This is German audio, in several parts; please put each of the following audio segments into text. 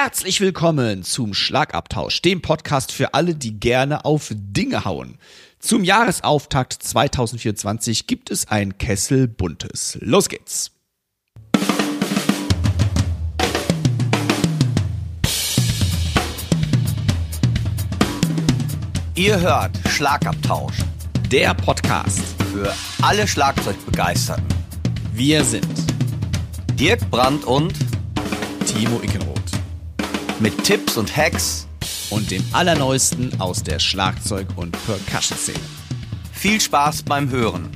Herzlich willkommen zum Schlagabtausch, dem Podcast für alle, die gerne auf Dinge hauen. Zum Jahresauftakt 2024 gibt es ein Kessel Buntes. Los geht's! Ihr hört Schlagabtausch, Der Podcast. für alle Schlagzeugbegeisterten. Wir sind Dirk Brandt und Timo Ickenroth mit Tipps und Hacks und dem Allerneuesten aus der Schlagzeug- und Percussion-Szene. viel Spaß beim Hören.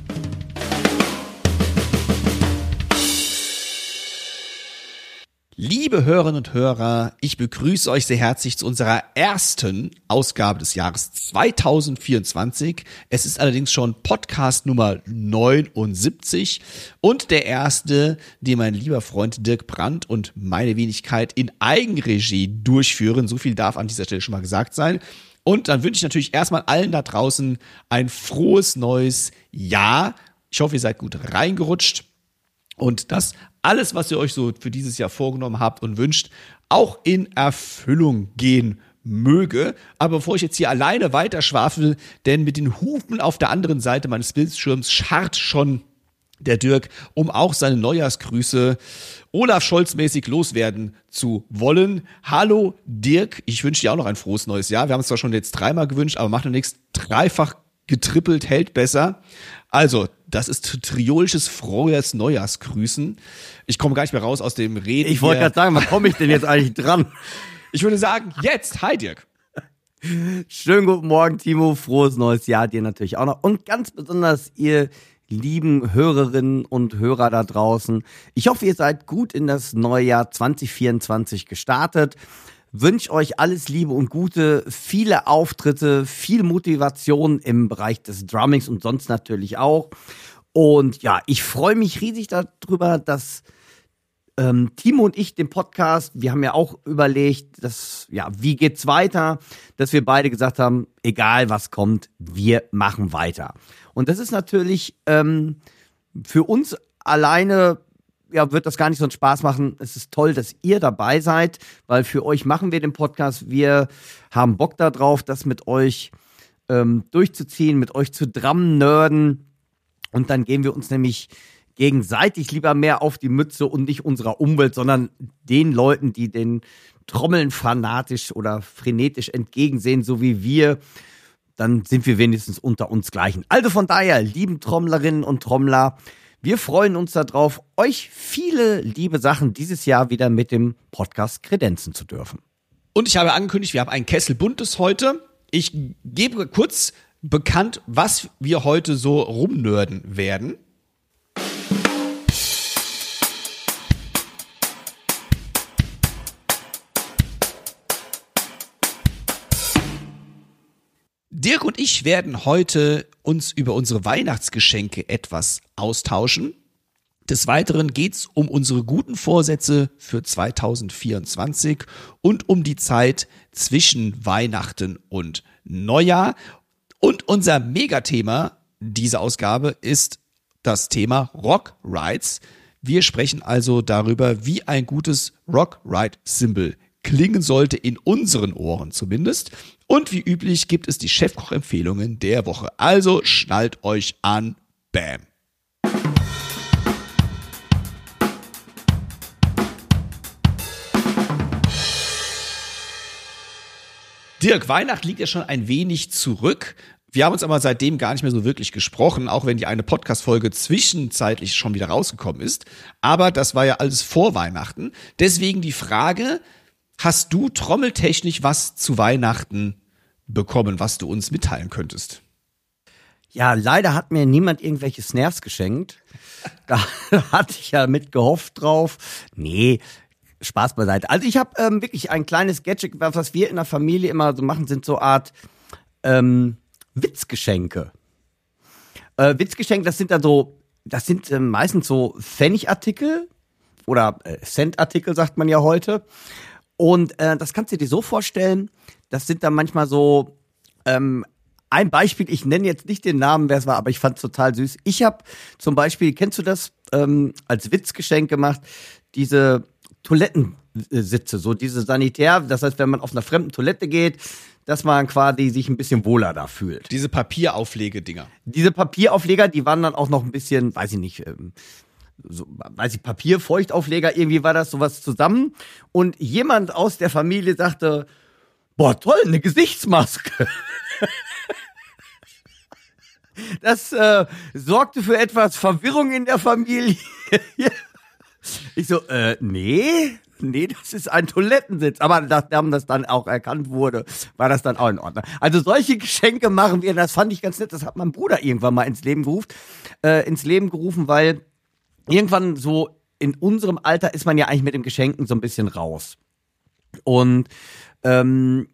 Liebe Hörerinnen und Hörer, ich begrüße euch sehr herzlich zu unserer ersten Ausgabe des Jahres 2024. Es ist allerdings schon Podcast Nummer 79 und der erste, den mein lieber Freund Dirk Brandt und meine Wenigkeit in Eigenregie durchführen. So viel darf an dieser Stelle schon mal gesagt sein. Und dann wünsche ich natürlich erstmal allen da draußen ein frohes neues Jahr. Ich hoffe, ihr seid gut reingerutscht und dass alles, was ihr euch so für dieses Jahr vorgenommen habt und wünscht, auch in Erfüllung gehen möge. Aber bevor ich jetzt hier alleine weiter schwafel, denn mit den Hufen auf der anderen Seite meines Bildschirms scharrt schon der Dirk, um auch seine Neujahrsgrüße Olaf Scholz mäßig loswerden zu wollen. Hallo Dirk, ich wünsche dir auch noch ein frohes neues Jahr. Wir haben es zwar schon jetzt dreimal gewünscht, aber noch nichts. Dreifach getrippelt hält besser. Also, das ist triolisches frohes Neujahrsgrüßen. Ich komme gar nicht mehr raus aus dem Reden. Ich wollte gerade sagen, wann komme ich denn jetzt eigentlich dran? Ich würde sagen, jetzt. Hi Dirk. Schönen guten Morgen, Timo. Frohes neues Jahr dir natürlich auch noch. Und ganz besonders ihr lieben Hörerinnen und Hörer da draußen. Ich hoffe, ihr seid gut in das neue Jahr 2024 gestartet. Wünsche euch alles Liebe und Gute, viele Auftritte, viel Motivation im Bereich des Drummings und sonst natürlich auch. Und ja, ich freue mich riesig darüber, dass ähm, Timo und ich den Podcast, wir haben ja auch überlegt, dass, ja, wie geht's weiter, dass wir beide gesagt haben, egal was kommt, wir machen weiter. Und das ist natürlich ähm, für uns alleine, ja, wird das gar nicht so einen Spaß machen. Es ist toll, dass ihr dabei seid, weil für euch machen wir den Podcast. Wir haben Bock darauf, das mit euch ähm, durchzuziehen, mit euch zu drammen, nerden. Und dann gehen wir uns nämlich gegenseitig lieber mehr auf die Mütze und nicht unserer Umwelt, sondern den Leuten, die den Trommeln fanatisch oder frenetisch entgegensehen, so wie wir, dann sind wir wenigstens unter uns gleichen. Also von daher, lieben Trommlerinnen und Trommler, wir freuen uns darauf, euch viele liebe Sachen dieses Jahr wieder mit dem Podcast kredenzen zu dürfen. Und ich habe angekündigt, wir haben ein Kessel Buntes heute. Ich gebe kurz bekannt, was wir heute so rumnörden werden. Dirk und ich werden heute uns über unsere Weihnachtsgeschenke etwas austauschen. Des Weiteren geht's um unsere guten Vorsätze für 2024 und um die Zeit zwischen Weihnachten und Neujahr. Und unser Megathema dieser Ausgabe ist das Thema Rock Rides. Wir sprechen also darüber, wie ein gutes Rock Ride Symbol klingen sollte, in unseren Ohren zumindest. Und wie üblich gibt es die Chefkoch-Empfehlungen der Woche. Also schnallt euch an. Bam. Dirk, Weihnachten liegt ja schon ein wenig zurück. Wir haben uns aber seitdem gar nicht mehr so wirklich gesprochen, auch wenn die eine Podcast-Folge zwischenzeitlich schon wieder rausgekommen ist. Aber das war ja alles vor Weihnachten. Deswegen die Frage, hast du trommeltechnisch was zu Weihnachten bekommen, was du uns mitteilen könntest? Ja, leider hat mir niemand irgendwelche Snares geschenkt. Da hatte ich ja mit gehofft drauf. Nee, Spaß beiseite. Also ich habe ähm, wirklich ein kleines Gadget, was wir in der Familie immer so machen, sind so Art ähm, Witzgeschenke. Äh, Witzgeschenke, das sind dann so, das sind ähm, meistens so Pfennigartikel oder äh, Centartikel, sagt man ja heute. Und äh, das kannst du dir so vorstellen, das sind dann manchmal so ähm, ein Beispiel, ich nenne jetzt nicht den Namen, wer es war, aber ich fand es total süß. Ich habe zum Beispiel, kennst du das, ähm, als Witzgeschenk gemacht, diese Sitze, so diese Sanitär, das heißt, wenn man auf einer fremden Toilette geht, dass man quasi sich ein bisschen wohler da fühlt. Diese Papierauflegedinger. Diese Papieraufleger, die waren dann auch noch ein bisschen, weiß ich nicht, ähm, so, weiß ich, Papierfeuchtaufleger, irgendwie war das sowas zusammen. Und jemand aus der Familie sagte, boah, toll, eine Gesichtsmaske. Das äh, sorgte für etwas Verwirrung in der Familie. ich so, äh, nee, nee, das ist ein Toilettensitz. Aber nachdem das dann auch erkannt wurde, war das dann auch in Ordnung. Also solche Geschenke machen wir, das fand ich ganz nett. Das hat mein Bruder irgendwann mal ins Leben gerufen, äh, ins Leben gerufen, weil irgendwann so in unserem Alter ist man ja eigentlich mit dem Geschenken so ein bisschen raus. Und ähm,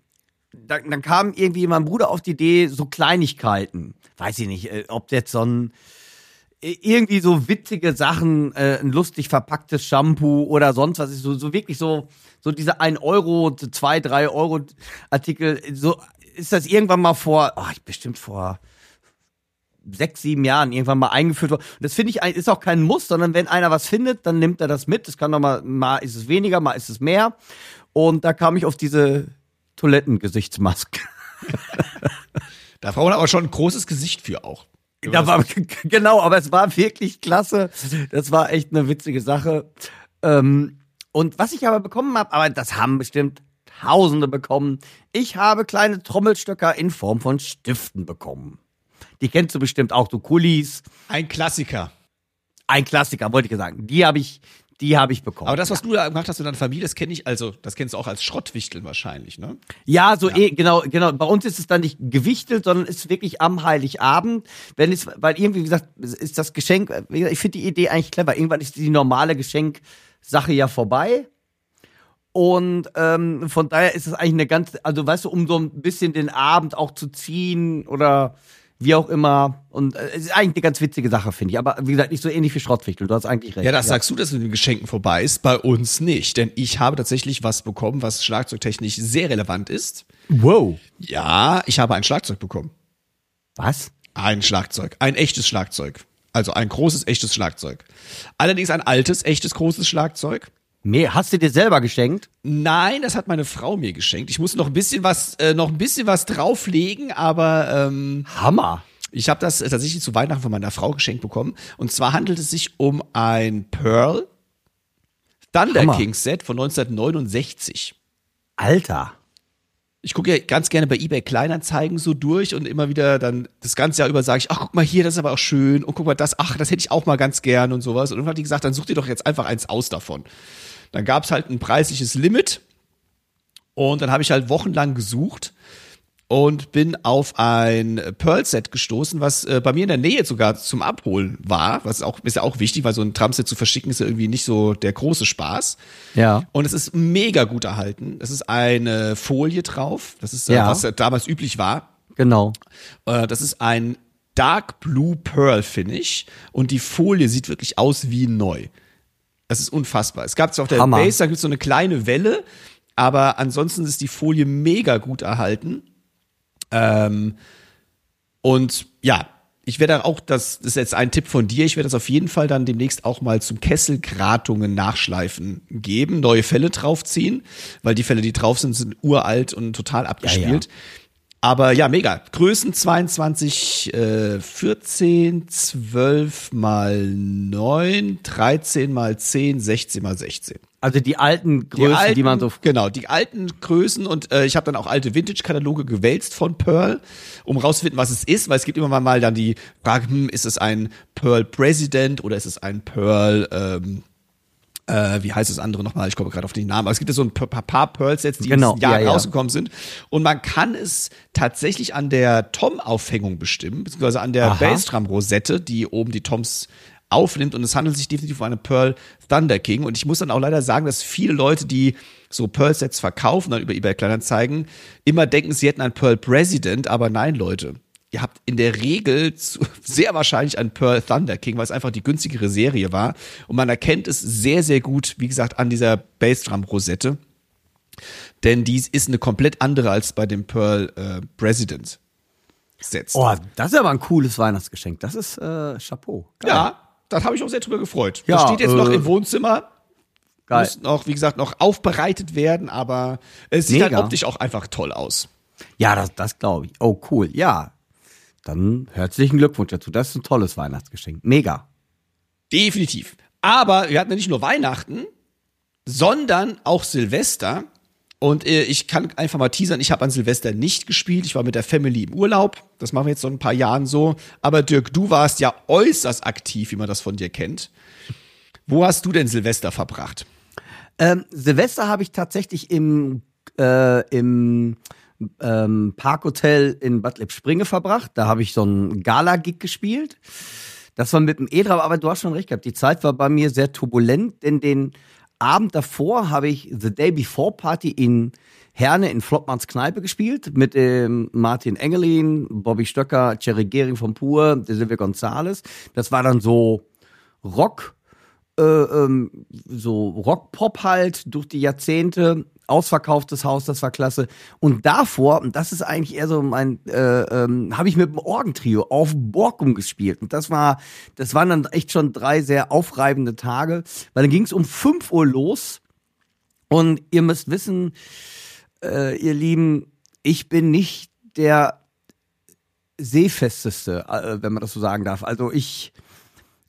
dann, dann kam irgendwie mein Bruder auf die Idee, so Kleinigkeiten. Weiß ich nicht, äh, ob jetzt so ein äh, irgendwie so witzige Sachen, äh, ein lustig verpacktes Shampoo oder sonst was ist so, so wirklich so, so diese 1 Euro, 2, 3 Euro Artikel, so ist das irgendwann mal vor, oh, bestimmt vor sechs, sieben Jahren irgendwann mal eingeführt worden. Und das finde ich ist auch kein Muss, sondern wenn einer was findet, dann nimmt er das mit. Das kann doch mal, mal ist es weniger, mal ist es mehr. Und da kam ich auf diese Toilettengesichtsmaske. da braucht man aber schon ein großes Gesicht für auch. Da war, genau, aber es war wirklich klasse. Das war echt eine witzige Sache. Ähm, und was ich aber bekommen habe, aber das haben bestimmt Tausende bekommen. Ich habe kleine Trommelstöcker in Form von Stiften bekommen. Die kennst du bestimmt auch, du Kulis. Ein Klassiker. Ein Klassiker, wollte ich sagen. Die habe ich, die habe ich bekommen. Aber das, was ja. du da gemacht hast in deiner Familie, das kenne ich, also das kennst du auch als Schrottwichteln wahrscheinlich, ne? Ja, so ja. Eh, genau, genau. Bei uns ist es dann nicht gewichtelt, sondern ist wirklich am Heiligabend, wenn es, weil irgendwie, wie gesagt, ist das Geschenk, ich finde die Idee eigentlich clever. Irgendwann ist die normale Geschenksache ja vorbei. Und ähm, von daher ist es eigentlich eine ganz, also weißt du, um so ein bisschen den Abend auch zu ziehen oder wie auch immer. Und äh, es ist eigentlich eine ganz witzige Sache, finde ich. Aber wie gesagt, nicht so ähnlich wie Schrottwichtel. Du hast eigentlich recht. Ja, das ja. sagst du, dass mit den Geschenken vorbei ist. Bei uns nicht. Denn ich habe tatsächlich was bekommen, was schlagzeugtechnisch sehr relevant ist. Wow. Ja, ich habe ein Schlagzeug bekommen. Was? Ein Schlagzeug. Ein echtes Schlagzeug. Also ein großes, echtes Schlagzeug. Allerdings ein altes, echtes, großes Schlagzeug. Mehr, hast du dir selber geschenkt? Nein, das hat meine Frau mir geschenkt. Ich muss noch ein bisschen was, äh, noch ein bisschen was drauflegen, aber ähm, Hammer. Ich habe das tatsächlich zu Weihnachten von meiner Frau geschenkt bekommen. Und zwar handelt es sich um ein Pearl Thunder Hammer. King Set von 1969. Alter. Ich gucke ja ganz gerne bei eBay Kleinanzeigen so durch und immer wieder dann das ganze Jahr über sage ich, ach guck mal hier, das ist aber auch schön und guck mal das, ach, das hätte ich auch mal ganz gern und sowas. Und dann hat die gesagt, dann such dir doch jetzt einfach eins aus davon. Dann gab es halt ein preisliches Limit und dann habe ich halt wochenlang gesucht und bin auf ein Pearl-Set gestoßen, was äh, bei mir in der Nähe sogar zum Abholen war. Was auch ist ja auch wichtig, weil so ein Tramset zu verschicken ist ja irgendwie nicht so der große Spaß. Ja. Und es ist mega gut erhalten. Es ist eine Folie drauf. Das ist äh, ja. was damals üblich war. Genau. Äh, das ist ein Dark Blue Pearl Finish und die Folie sieht wirklich aus wie neu. Das ist unfassbar. Es gab es auf der Hammer. Base, da gibt es so eine kleine Welle, aber ansonsten ist die Folie mega gut erhalten. Ähm, und ja, ich werde auch, das, das ist jetzt ein Tipp von dir, ich werde das auf jeden Fall dann demnächst auch mal zum Kesselgratungen nachschleifen geben, neue Fälle draufziehen, weil die Fälle, die drauf sind, sind uralt und total abgespielt. Ja, ja. Aber ja, mega. Größen 22, äh, 14, 12 mal 9, 13 mal 10, 16 mal 16. Also die alten Größen, die, alten, die man so. Genau, die alten Größen und äh, ich habe dann auch alte Vintage-Kataloge gewälzt von Pearl, um rauszufinden, was es ist, weil es gibt immer mal dann die Frage, hm, ist es ein Pearl President oder ist es ein Pearl ähm, äh, wie heißt das andere nochmal? Ich komme gerade auf den Namen. Aber es gibt ja so ein paar, paar Pearl-Sets, die genau, in Jahr ja, rausgekommen ja. sind. Und man kann es tatsächlich an der Tom-Aufhängung bestimmen, beziehungsweise an der Bassdrum-Rosette, die oben die Toms aufnimmt. Und es handelt sich definitiv um eine Pearl Thunder King. Und ich muss dann auch leider sagen, dass viele Leute, die so Pearl-Sets verkaufen, dann über eBay Kleinanzeigen, immer denken, sie hätten ein Pearl President. Aber nein, Leute ihr habt in der Regel zu, sehr wahrscheinlich ein Pearl Thunder King, weil es einfach die günstigere Serie war. Und man erkennt es sehr, sehr gut, wie gesagt, an dieser Bassdrum-Rosette. Denn dies ist eine komplett andere als bei dem Pearl äh, President. Setzt. Oh, das ist aber ein cooles Weihnachtsgeschenk. Das ist äh, Chapeau. Geil. Ja, da habe ich auch sehr drüber gefreut. Ja, das steht jetzt äh, noch im Wohnzimmer Geil. Muss noch, wie gesagt, noch aufbereitet werden, aber es sieht Mega. halt optisch auch einfach toll aus. Ja, das, das glaube ich. Oh, cool. Ja. Dann herzlichen Glückwunsch dazu. Das ist ein tolles Weihnachtsgeschenk. Mega. Definitiv. Aber wir hatten ja nicht nur Weihnachten, sondern auch Silvester. Und äh, ich kann einfach mal teasern, ich habe an Silvester nicht gespielt. Ich war mit der Family im Urlaub. Das machen wir jetzt so ein paar Jahren so. Aber Dirk, du warst ja äußerst aktiv, wie man das von dir kennt. Wo hast du denn Silvester verbracht? Ähm, Silvester habe ich tatsächlich im, äh, im ähm, Parkhotel in Bad Lippspringe verbracht. Da habe ich so einen Gala-Gig gespielt. Das war mit dem E-Drama, aber du hast schon recht gehabt. Die Zeit war bei mir sehr turbulent, denn den Abend davor habe ich The Day Before Party in Herne in Flottmanns Kneipe gespielt mit ähm, Martin Engelin, Bobby Stöcker, Cherry Gehring vom Pur, der Silvia Gonzales. Das war dann so Rock, äh, ähm, so Rock-Pop halt durch die Jahrzehnte. Ausverkauftes Haus, das war klasse. Und davor, und das ist eigentlich eher so mein, äh, ähm, habe ich mit dem Orgentrio auf Borkum gespielt. Und das war, das waren dann echt schon drei sehr aufreibende Tage, weil dann ging es um 5 Uhr los. Und ihr müsst wissen, äh, ihr Lieben, ich bin nicht der seefesteste, äh, wenn man das so sagen darf. Also ich,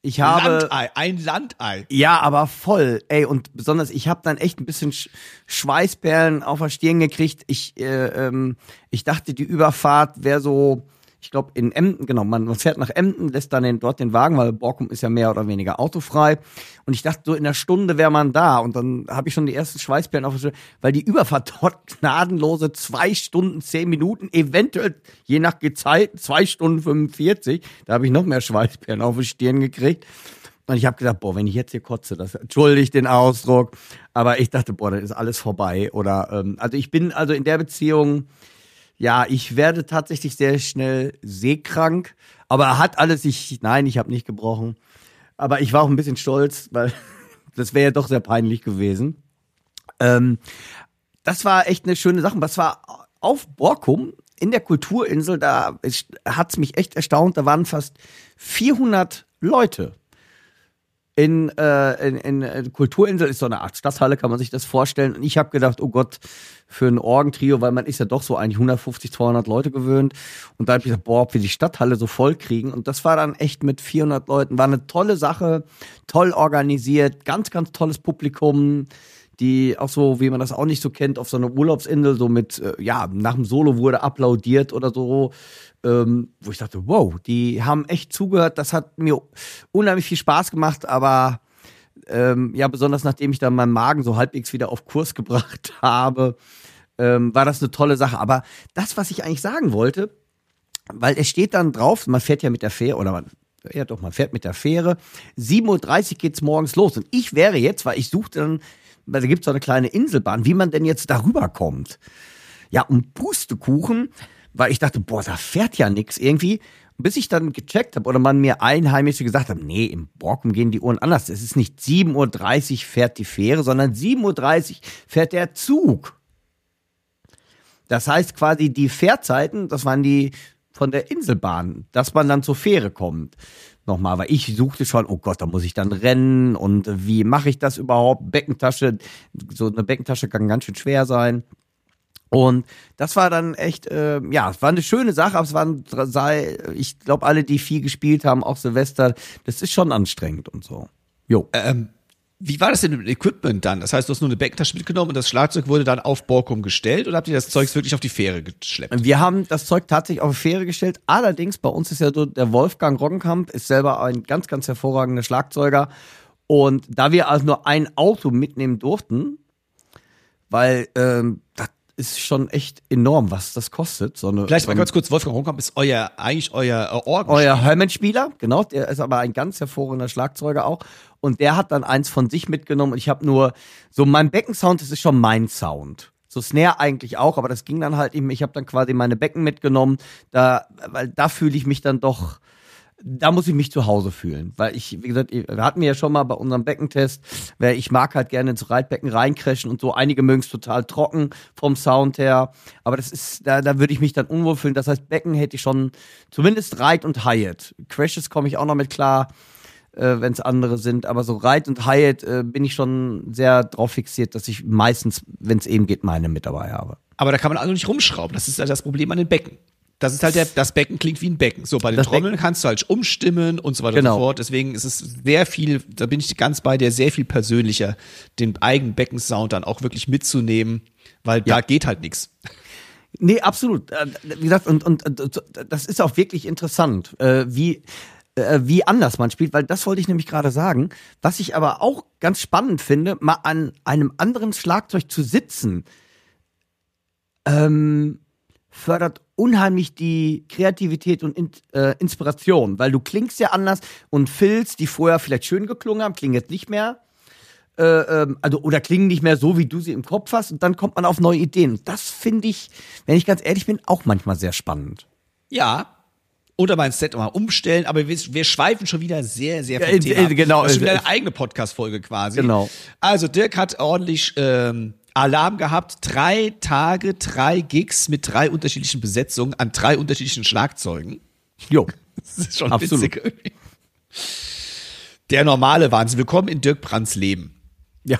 ich habe Landei, ein Landei. ja, aber voll. Ey, und besonders, ich habe dann echt ein bisschen Sch Schweißperlen auf der Stirn gekriegt. Ich, äh, ähm, ich dachte, die Überfahrt wäre so, ich glaube, in Emden, genau, man, fährt nach Emden, lässt dann den, dort den Wagen, weil Borkum ist ja mehr oder weniger autofrei. Und ich dachte, so in einer Stunde wäre man da. Und dann habe ich schon die ersten Schweißperlen auf weil die Überfahrt dort gnadenlose zwei Stunden, zehn Minuten, eventuell, je nach Zeit, zwei Stunden 45. Da habe ich noch mehr Schweißperlen auf der Stirn gekriegt. Und ich habe gedacht, boah, wenn ich jetzt hier kotze, das entschuldigt den Ausdruck, aber ich dachte, boah, dann ist alles vorbei. Oder ähm, also ich bin also in der Beziehung, ja, ich werde tatsächlich sehr schnell seekrank, aber er hat alles, ich, nein, ich habe nicht gebrochen. Aber ich war auch ein bisschen stolz, weil das wäre ja doch sehr peinlich gewesen. Ähm, das war echt eine schöne Sache. Was war auf Borkum in der Kulturinsel, da hat es mich echt erstaunt, da waren fast 400 Leute in, äh, in, in, in Kulturinsel ist so eine Art Stadthalle, kann man sich das vorstellen. Und ich habe gedacht, oh Gott, für ein Orgentrio, weil man ist ja doch so eigentlich 150, 200 Leute gewöhnt. Und da habe ich gesagt, boah, ob wir die Stadthalle so voll kriegen. Und das war dann echt mit 400 Leuten, war eine tolle Sache, toll organisiert, ganz, ganz tolles Publikum die auch so, wie man das auch nicht so kennt, auf so einer Urlaubsinsel, so mit, äh, ja, nach dem Solo wurde applaudiert oder so, ähm, wo ich dachte, wow, die haben echt zugehört, das hat mir unheimlich viel Spaß gemacht, aber ähm, ja, besonders nachdem ich dann meinen Magen so halbwegs wieder auf Kurs gebracht habe, ähm, war das eine tolle Sache. Aber das, was ich eigentlich sagen wollte, weil es steht dann drauf, man fährt ja mit der Fähre, oder man, ja doch, man fährt mit der Fähre, 7.30 Uhr geht's morgens los. Und ich wäre jetzt, weil ich suchte dann, da gibt's so eine kleine Inselbahn, wie man denn jetzt darüber kommt. Ja, und Pustekuchen, weil ich dachte, boah, da fährt ja nix irgendwie. Bis ich dann gecheckt habe oder man mir Einheimische gesagt hat, nee, im Borkum gehen die Uhren anders. Es ist nicht 7.30 Uhr fährt die Fähre, sondern 7.30 Uhr fährt der Zug. Das heißt quasi die Fährzeiten, das waren die von der Inselbahn, dass man dann zur Fähre kommt. Nochmal, weil ich suchte schon, oh Gott, da muss ich dann rennen und wie mache ich das überhaupt? Beckentasche, so eine Beckentasche kann ganz schön schwer sein. Und das war dann echt, äh, ja, es war eine schöne Sache, aber es waren, ich glaube, alle, die viel gespielt haben, auch Silvester, das ist schon anstrengend und so. Jo. Ähm, wie war das denn mit dem Equipment dann? Das heißt, du hast nur eine Beckentasche mitgenommen und das Schlagzeug wurde dann auf Borkum gestellt oder habt ihr das Zeugs wirklich auf die Fähre geschleppt? Wir haben das Zeug tatsächlich auf die Fähre gestellt. Allerdings, bei uns ist ja so, der Wolfgang Roggenkamp ist selber ein ganz, ganz hervorragender Schlagzeuger. Und da wir also nur ein Auto mitnehmen durften, weil ähm, das ist schon echt enorm, was das kostet. So eine, Vielleicht mal ganz kurz, Wolfgang Ronkamp ist euer, eigentlich euer äh, Orgel. euer Hermann-Spieler, genau, der ist aber ein ganz hervorragender Schlagzeuger auch. Und der hat dann eins von sich mitgenommen und ich habe nur, so mein Beckensound, das ist schon mein Sound. So Snare eigentlich auch, aber das ging dann halt mehr. Ich habe dann quasi meine Becken mitgenommen, da, weil da fühle ich mich dann doch, da muss ich mich zu Hause fühlen. Weil ich, wie gesagt, wir hatten ja schon mal bei unserem Beckentest, weil ich mag halt gerne ins Reitbecken reincrashen und so. Einige mögen es total trocken vom Sound her. Aber das ist, da, da würde ich mich dann unwohl fühlen. Das heißt, Becken hätte ich schon zumindest Reit und Hyatt. Crashes komme ich auch noch mit klar. äh, wenn es andere sind. Aber so Reit und Hyatt äh, bin ich schon sehr drauf fixiert, dass ich meistens, wenn es eben geht, meine mit dabei habe. Aber da kann man also nicht rumschrauben. Das ist halt das Problem an den Becken. Das ist halt der, das Becken klingt wie ein Becken. So, bei den Das Trommeln kannst du halt umstimmen und so weiter Genau. und so fort. Deswegen ist es sehr viel, da bin ich ganz bei dir, sehr viel persönlicher, den eigenen Beckensound dann auch wirklich mitzunehmen, weil da geht halt nichts. Nee, absolut. Äh, Wie gesagt, und, und, und das ist auch wirklich interessant, äh, wie, äh, wie anders man spielt, weil das wollte ich nämlich gerade sagen. Was ich aber auch ganz spannend finde, mal an einem anderen Schlagzeug zu sitzen, ähm, fördert unheimlich die Kreativität und In äh, Inspiration, weil du klingst ja anders und Filz, die vorher vielleicht schön geklungen haben, klingen jetzt nicht mehr äh, ähm, also oder klingen nicht mehr so, wie du sie im Kopf hast und dann kommt man auf neue Ideen. Das finde ich, wenn ich ganz ehrlich bin, auch manchmal sehr spannend. Ja. Oder mein Set mal umstellen, aber wir, wir schweifen schon wieder sehr, sehr Ja, Thema. äh, ab. genau. Das ist schon wieder eine eigene Podcast-Folge quasi. Genau. Also Dirk hat ordentlich ähm, Alarm gehabt. Drei Tage, drei Gigs mit drei unterschiedlichen Besetzungen an drei unterschiedlichen Schlagzeugen. Jo. Das ist schon Absolut. witzig. irgendwie. Der normale Wahnsinn. Willkommen in Dirk Brands Leben. Ja.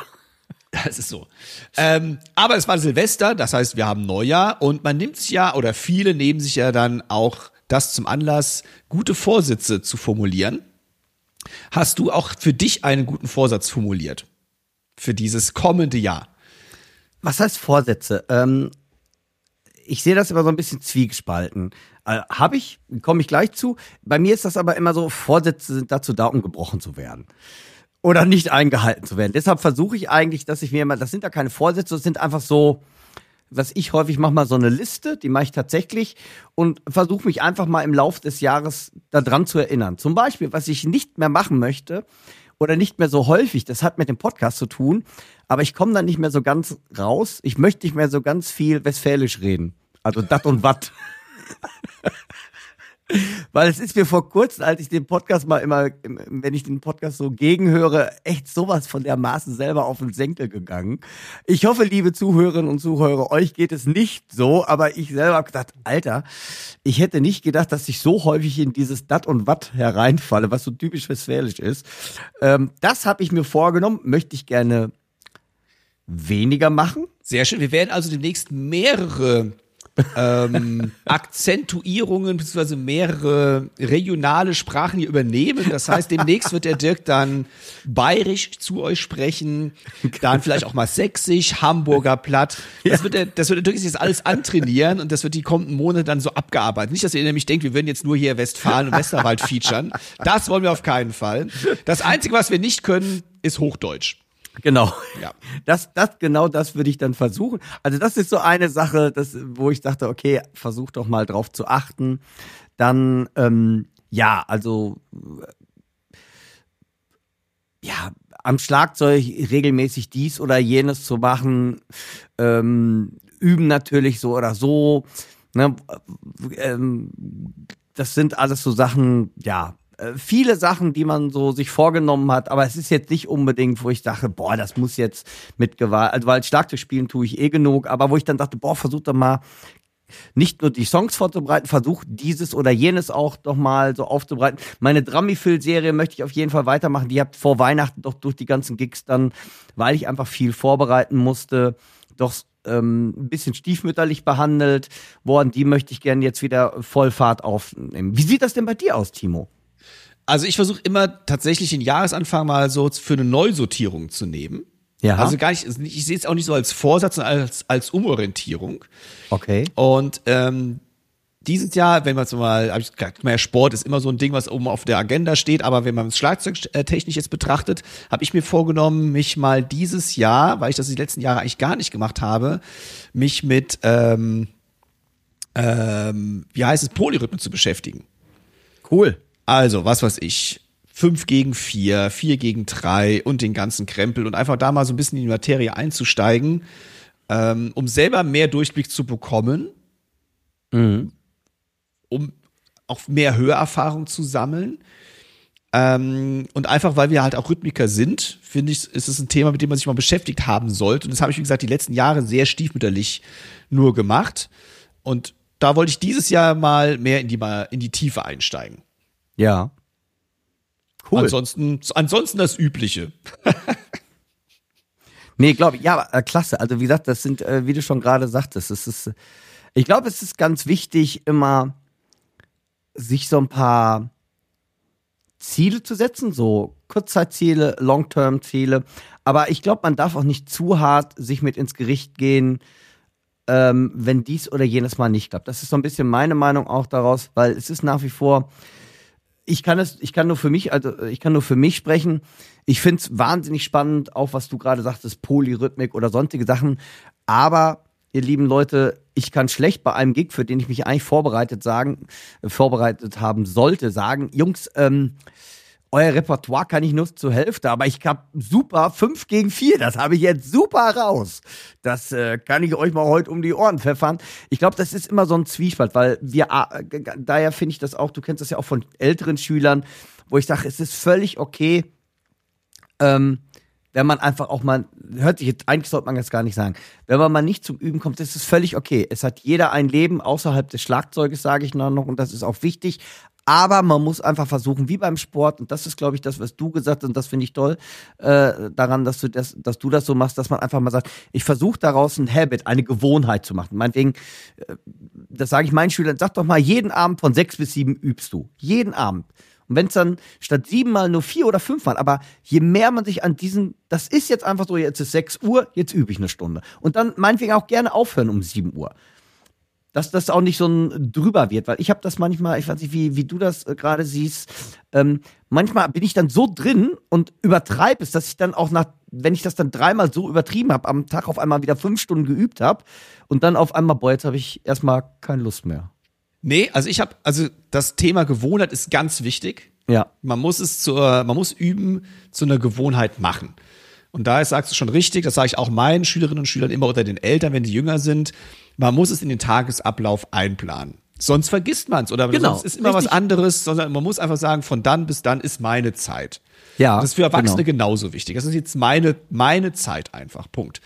Das ist so. Ähm, aber es war Silvester, das heißt, wir haben Neujahr und man nimmt sich ja, oder viele nehmen sich ja dann auch das zum Anlass, gute Vorsätze zu formulieren. Hast du auch für dich einen guten Vorsatz formuliert? Für dieses kommende Jahr? Was heißt Vorsätze? Ähm, ich sehe das immer so ein bisschen zwiegespalten. Äh, Habe ich, komme ich gleich zu. Bei mir ist das aber immer so, Vorsätze sind dazu da, um gebrochen zu werden. Oder nicht eingehalten zu werden. Deshalb versuche ich eigentlich, dass ich mir immer, das sind ja keine Vorsätze, das sind einfach so, was ich häufig mache, mal so eine Liste, die mache ich tatsächlich und versuche mich einfach mal im Lauf des Jahres daran zu erinnern. Zum Beispiel, was ich nicht mehr machen möchte oder nicht mehr so häufig, das hat mit dem Podcast zu tun, aber ich komme dann nicht mehr so ganz raus. Ich möchte nicht mehr so ganz viel Westfälisch reden. Also dat und wat. Weil es ist mir vor kurzem, als ich den Podcast mal immer, wenn ich den Podcast so gegenhöre, echt sowas von dermaßen selber auf den Senkel gegangen. Ich hoffe, liebe Zuhörerinnen und Zuhörer, euch geht es nicht so, aber ich selber habe gedacht, Alter, ich hätte nicht gedacht, dass ich so häufig in dieses Dat und Wat hereinfalle, was so typisch westfälisch ist. Ähm, das habe ich mir vorgenommen, möchte ich gerne weniger machen. Sehr schön. Wir werden also demnächst mehrere ähm, Akzentuierungen bzw. mehrere regionale Sprachen hier übernehmen. Das heißt, demnächst wird der Dirk dann bayerisch zu euch sprechen, dann vielleicht auch mal sächsisch, Hamburger Platt. Das wird der, das wird der Dirk sich jetzt alles antrainieren und das wird die kommenden Monate dann so abgearbeitet. Nicht, dass ihr nämlich denkt, wir würden jetzt nur hier Westfalen und Westerwald featuren. Das wollen wir auf keinen Fall. Das Einzige, was wir nicht können, ist Hochdeutsch. Genau. Ja. Das, das, genau das würde ich dann versuchen. Also das ist so eine Sache, das, wo ich dachte, okay, versuch doch mal drauf zu achten. Dann, ähm, ja, also, äh, ja, am Schlagzeug regelmäßig dies oder jenes zu machen, ähm, üben natürlich so oder so. Ne, ähm, das sind alles so Sachen, ja, viele Sachen, die man so sich vorgenommen hat, aber es ist jetzt nicht unbedingt, wo ich dachte, boah, das muss jetzt mit Gewalt, also weil Schlagzeug spielen tue ich eh genug, aber wo ich dann dachte, boah, versuch doch mal nicht nur die Songs vorzubereiten, versuch dieses oder jenes auch doch mal so aufzubereiten. Meine Drummyfill-Serie möchte ich auf jeden Fall weitermachen. Die hat vor Weihnachten doch durch die ganzen Gigs dann, weil ich einfach viel vorbereiten musste, doch ähm, ein bisschen stiefmütterlich behandelt worden. Die möchte ich gerne jetzt wieder Vollfahrt aufnehmen. Wie sieht das denn bei dir aus, Timo? Also ich versuche immer tatsächlich den Jahresanfang mal so für eine Neusortierung zu nehmen. Ja. Also gar nicht, ich sehe es auch nicht so als Vorsatz, sondern als, als Umorientierung. Okay. Und ähm, dieses Jahr, wenn man so mal, hab ich gesagt, mehr Sport ist immer so ein Ding, was oben auf der Agenda steht, aber wenn man es schlagzeugtechnisch jetzt betrachtet, habe ich mir vorgenommen, mich mal dieses Jahr, weil ich das die letzten Jahre eigentlich gar nicht gemacht habe, mich mit, ähm, ähm, wie heißt es, Polyrhythmen zu beschäftigen. Cool. Also, was weiß ich, fünf gegen vier, vier gegen drei und den ganzen Krempel und einfach da mal so ein bisschen in die Materie einzusteigen, ähm, um selber mehr Durchblick zu bekommen, um auch mehr Hörerfahrung zu sammeln. Ähm, und einfach, weil wir halt auch Rhythmiker sind, finde ich, ist es ein Thema, mit dem man sich mal beschäftigt haben sollte. Und das habe ich, wie gesagt, die letzten Jahre sehr stiefmütterlich nur gemacht. Und da wollte ich dieses Jahr mal mehr in die, mal in die Tiefe einsteigen. Ja. Cool. Ansonsten, ansonsten das Übliche. Nee, glaube ich. Ja, äh, klasse. Also wie gesagt, das sind, äh, wie du schon gerade sagtest, es ist, ich glaube, es ist ganz wichtig, immer sich so ein paar Ziele zu setzen, so Kurzzeitziele, Long-Term-Ziele. Aber ich glaube, man darf auch nicht zu hart sich mit ins Gericht gehen, ähm, wenn dies oder jenes mal nicht klappt. Das ist so ein bisschen meine Meinung auch daraus, weil es ist nach wie vor, ich kann es, ich kann nur für mich, also ich kann nur für mich sprechen. Ich finde es wahnsinnig spannend, auch was du gerade sagtest, Polyrhythmik oder sonstige Sachen. Aber ihr lieben Leute, ich kann schlecht bei einem Gig, für den ich mich eigentlich vorbereitet sagen, äh, vorbereitet haben sollte, sagen, Jungs, ähm, euer Repertoire kann ich nur zur Hälfte, aber ich hab super 5 gegen 4. Das habe ich jetzt super raus. Das äh, kann ich euch mal heute um die Ohren pfeffern. Ich glaube, das ist immer so ein Zwiespalt, weil wir, äh, daher finde ich das auch, du kennst das ja auch von älteren Schülern, wo ich sage, es ist völlig okay, ähm, wenn man einfach auch mal, hört sich jetzt, eigentlich sollte man das gar nicht sagen, wenn man mal nicht zum Üben kommt, ist es völlig okay. Es hat jeder ein Leben außerhalb des Schlagzeuges, sage ich noch, und das ist auch wichtig. Aber man muss einfach versuchen, wie beim Sport, und das ist, glaube ich, das, was du gesagt hast, und das finde ich toll, äh, daran, dass du das, dass du das so machst, dass man einfach mal sagt, ich versuche daraus ein Habit, eine Gewohnheit zu machen. Meinetwegen, äh, das sage ich meinen Schülern, sag doch mal, jeden Abend von sechs bis sieben übst du. Jeden Abend. Und wenn es dann statt siebenmal nur vier oder fünfmal, aber je mehr man sich an diesen, das ist jetzt einfach so, jetzt ist sechs Uhr, jetzt übe ich eine Stunde. Und dann meinetwegen auch gerne aufhören um sieben Uhr. Dass das auch nicht so ein drüber wird, weil ich habe das manchmal, ich weiß nicht, wie, wie du das äh, gerade siehst, ähm, manchmal bin ich dann so drin und übertreibe es, dass ich dann auch nach, wenn ich das dann dreimal so übertrieben habe, am Tag auf einmal wieder fünf Stunden geübt habe und dann auf einmal, boah, jetzt habe ich erstmal keine Lust mehr. Nee, also ich habe, also das Thema Gewohnheit ist ganz wichtig. Ja. Man muss es zur, man muss üben, zu einer Gewohnheit machen. Und da sagst du schon richtig, das sage ich auch meinen Schülerinnen und Schülern immer unter den Eltern, wenn die jünger sind, man muss es in den Tagesablauf einplanen. Sonst vergisst man es oder Genau, sonst ist immer richtig. was anderes, sondern man muss einfach sagen, von dann bis dann ist meine Zeit. Ja, Das ist für Erwachsene genau. genauso wichtig. Das ist jetzt meine, meine Zeit einfach. Punkt.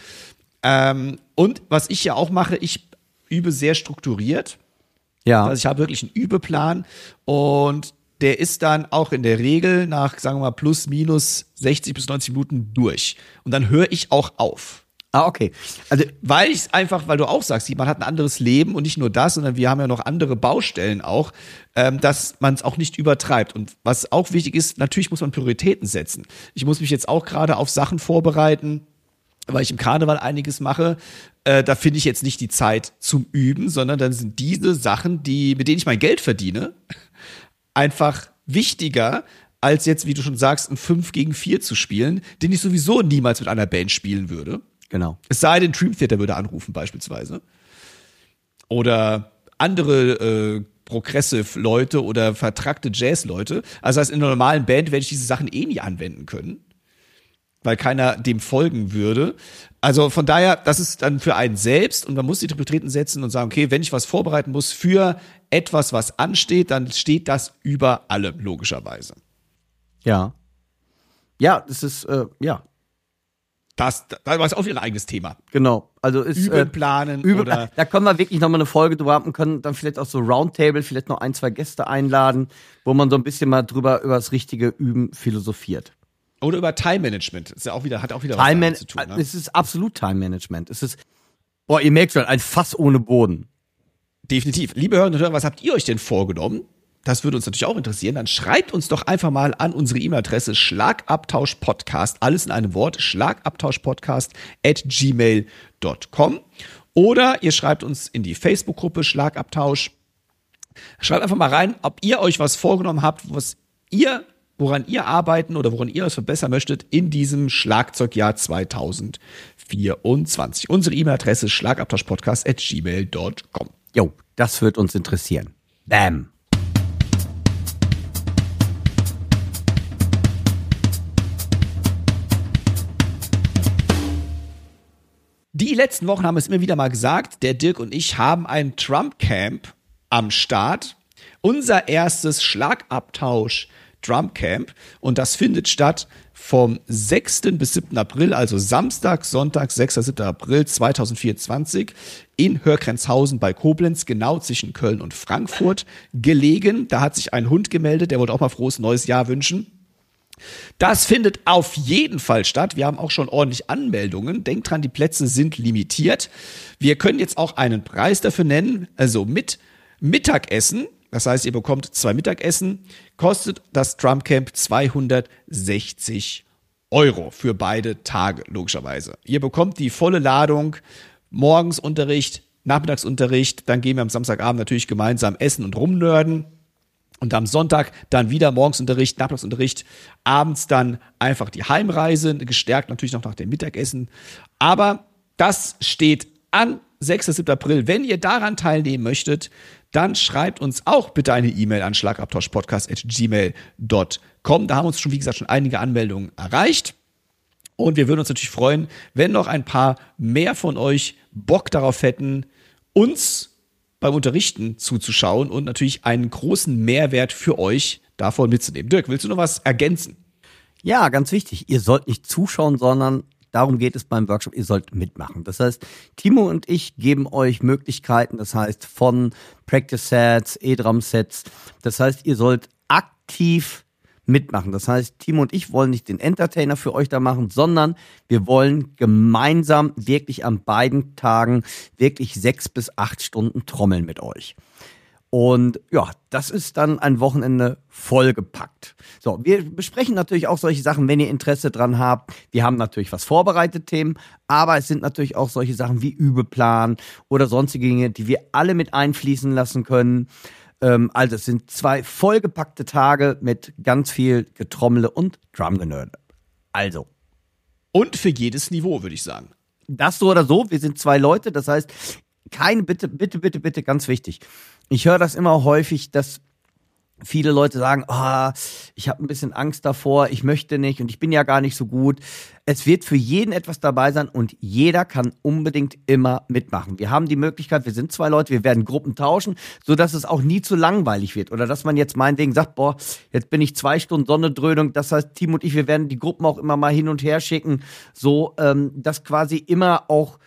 Ähm, und was ich ja auch mache, ich übe sehr strukturiert. Ja. Also ich habe wirklich einen Übeplan und der ist dann auch in der Regel nach, sagen wir mal, plus minus 60 bis 90 Minuten durch. Und dann höre ich auch auf. Ah, okay. Also, Weil ich einfach, weil du auch sagst, man hat ein anderes Leben und nicht nur das, sondern wir haben ja noch andere Baustellen auch, ähm, dass man es auch nicht übertreibt. Und was auch wichtig ist, natürlich muss man Prioritäten setzen. Ich muss mich jetzt auch gerade auf Sachen vorbereiten, weil ich im Karneval einiges mache, äh, da finde ich jetzt nicht die Zeit zum Üben, sondern dann sind diese Sachen, die, mit denen ich mein Geld verdiene, einfach wichtiger, als jetzt, wie du schon sagst, ein 5 gegen 4 zu spielen, den ich sowieso niemals mit einer Band spielen würde. Genau. Es sei denn, Dream Theater würde anrufen beispielsweise. Oder andere äh, Progressive-Leute oder vertrackte Jazz-Leute. Also als in einer normalen Band werde ich diese Sachen eh nie anwenden können. Weil keiner dem folgen würde. Also von daher, das ist dann für einen selbst und man muss die Prioritäten setzen und sagen, okay, wenn ich was vorbereiten muss für etwas, was ansteht, dann steht das über allem, logischerweise. Ja. Ja, das ist, äh, ja, Das, das ist auch wieder ein eigenes Thema. genau. Also ist, Üben, äh, planen Übe, oder da können wir wirklich nochmal eine Folge drüber haben und können dann vielleicht auch so Roundtable, vielleicht noch ein, zwei Gäste einladen, wo man so ein bisschen mal drüber über das richtige Üben philosophiert. Oder über Time Management. Ist ja auch wieder, hat auch wieder Time was zu tun. Ne? Es ist absolut Time Management. Es ist, boah, ihr merkt schon, ein Fass ohne Boden. Definitiv. Liebe Hörerinnen und Hörer, was habt ihr euch denn vorgenommen? Das würde uns natürlich auch interessieren. Dann schreibt uns doch einfach mal an unsere E-Mail-Adresse schlagabtauschpodcast, alles in einem Wort, schlagabtauschpodcast at gmail.com. Oder ihr schreibt uns in die Facebook-Gruppe Schlagabtausch. Schreibt einfach mal rein, ob ihr euch was vorgenommen habt, was ihr, woran ihr arbeiten oder woran ihr es verbessern möchtet in diesem Schlagzeugjahr 2024. Unsere E-Mail-Adresse schlagabtauschpodcast at gmail.com. Jo, das wird uns interessieren. Bam. Die letzten Wochen haben es immer wieder mal gesagt, der Dirk und ich haben ein Trump-Camp am Start. Unser erstes Schlagabtausch Drumcamp und das findet statt vom 6. bis 7. April, also Samstag, Sonntag, 6. 7. April 2024 in Hörgrenzhausen bei Koblenz, genau zwischen Köln und Frankfurt gelegen. Da hat sich ein Hund gemeldet, der wollte auch mal frohes neues Jahr wünschen. Das findet auf jeden Fall statt. Wir haben auch schon ordentlich Anmeldungen. Denkt dran, die Plätze sind limitiert. Wir können jetzt auch einen Preis dafür nennen. Also mit Mittagessen. Das heißt, ihr bekommt zwei Mittagessen. Kostet das Drumcamp 260 Euro für beide Tage, logischerweise. Ihr bekommt die volle Ladung. Morgens Unterricht, Nachmittagsunterricht. Dann gehen wir am Samstagabend natürlich gemeinsam essen und rumnörden. Und am Sonntag dann wieder Morgensunterricht, Nachmittagsunterricht, abends dann einfach die Heimreise, gestärkt natürlich noch nach dem Mittagessen. Aber das steht an 6. 7. April. Wenn ihr daran teilnehmen möchtet, dann schreibt uns auch bitte eine E-Mail an schlagabtauschpodcast.gmail.com. Da haben uns schon, wie gesagt, schon einige Anmeldungen erreicht. Und wir würden uns natürlich freuen, wenn noch ein paar mehr von euch Bock darauf hätten, uns beim Unterrichten zuzuschauen und natürlich einen großen Mehrwert für euch davon mitzunehmen. Dirk, willst du noch was ergänzen? Ja, ganz wichtig. Ihr sollt nicht zuschauen, sondern darum geht es beim Workshop. Ihr sollt mitmachen. Das heißt, Timo und ich geben euch Möglichkeiten. Das heißt, von Practice Sets, E-Drum Sets. Das heißt, ihr sollt aktiv mitmachen. Das heißt, Timo und ich wollen nicht den Entertainer für euch da machen, sondern wir wollen gemeinsam wirklich an beiden Tagen wirklich sechs bis acht Stunden trommeln mit euch. Und ja, das ist dann ein Wochenende vollgepackt. So, wir besprechen natürlich auch solche Sachen, wenn ihr Interesse dran habt. Wir haben natürlich was vorbereitet, Themen, aber es sind natürlich auch solche Sachen wie Übeplan oder sonstige Dinge, die wir alle mit einfließen lassen können. Ähm, also es sind zwei vollgepackte Tage mit ganz viel Getrommele und Drumgenörde. Also. Und für jedes Niveau, würde ich sagen. Das so oder so. Wir sind zwei Leute. Das heißt, keine Bitte, bitte, bitte, bitte, ganz wichtig. Ich höre das immer häufig, dass viele Leute sagen, oh, ich habe ein bisschen Angst davor, ich möchte nicht und ich bin ja gar nicht so gut. Es wird für jeden etwas dabei sein und jeder kann unbedingt immer mitmachen. Wir haben die Möglichkeit, wir sind zwei Leute, wir werden Gruppen tauschen, so dass es auch nie zu langweilig wird oder dass man jetzt meinetwegen sagt, boah, jetzt bin ich zwei Stunden Sonnendröhnung. Das heißt, Team und ich, wir werden die Gruppen auch immer mal hin und her schicken, so ähm, dass quasi immer auch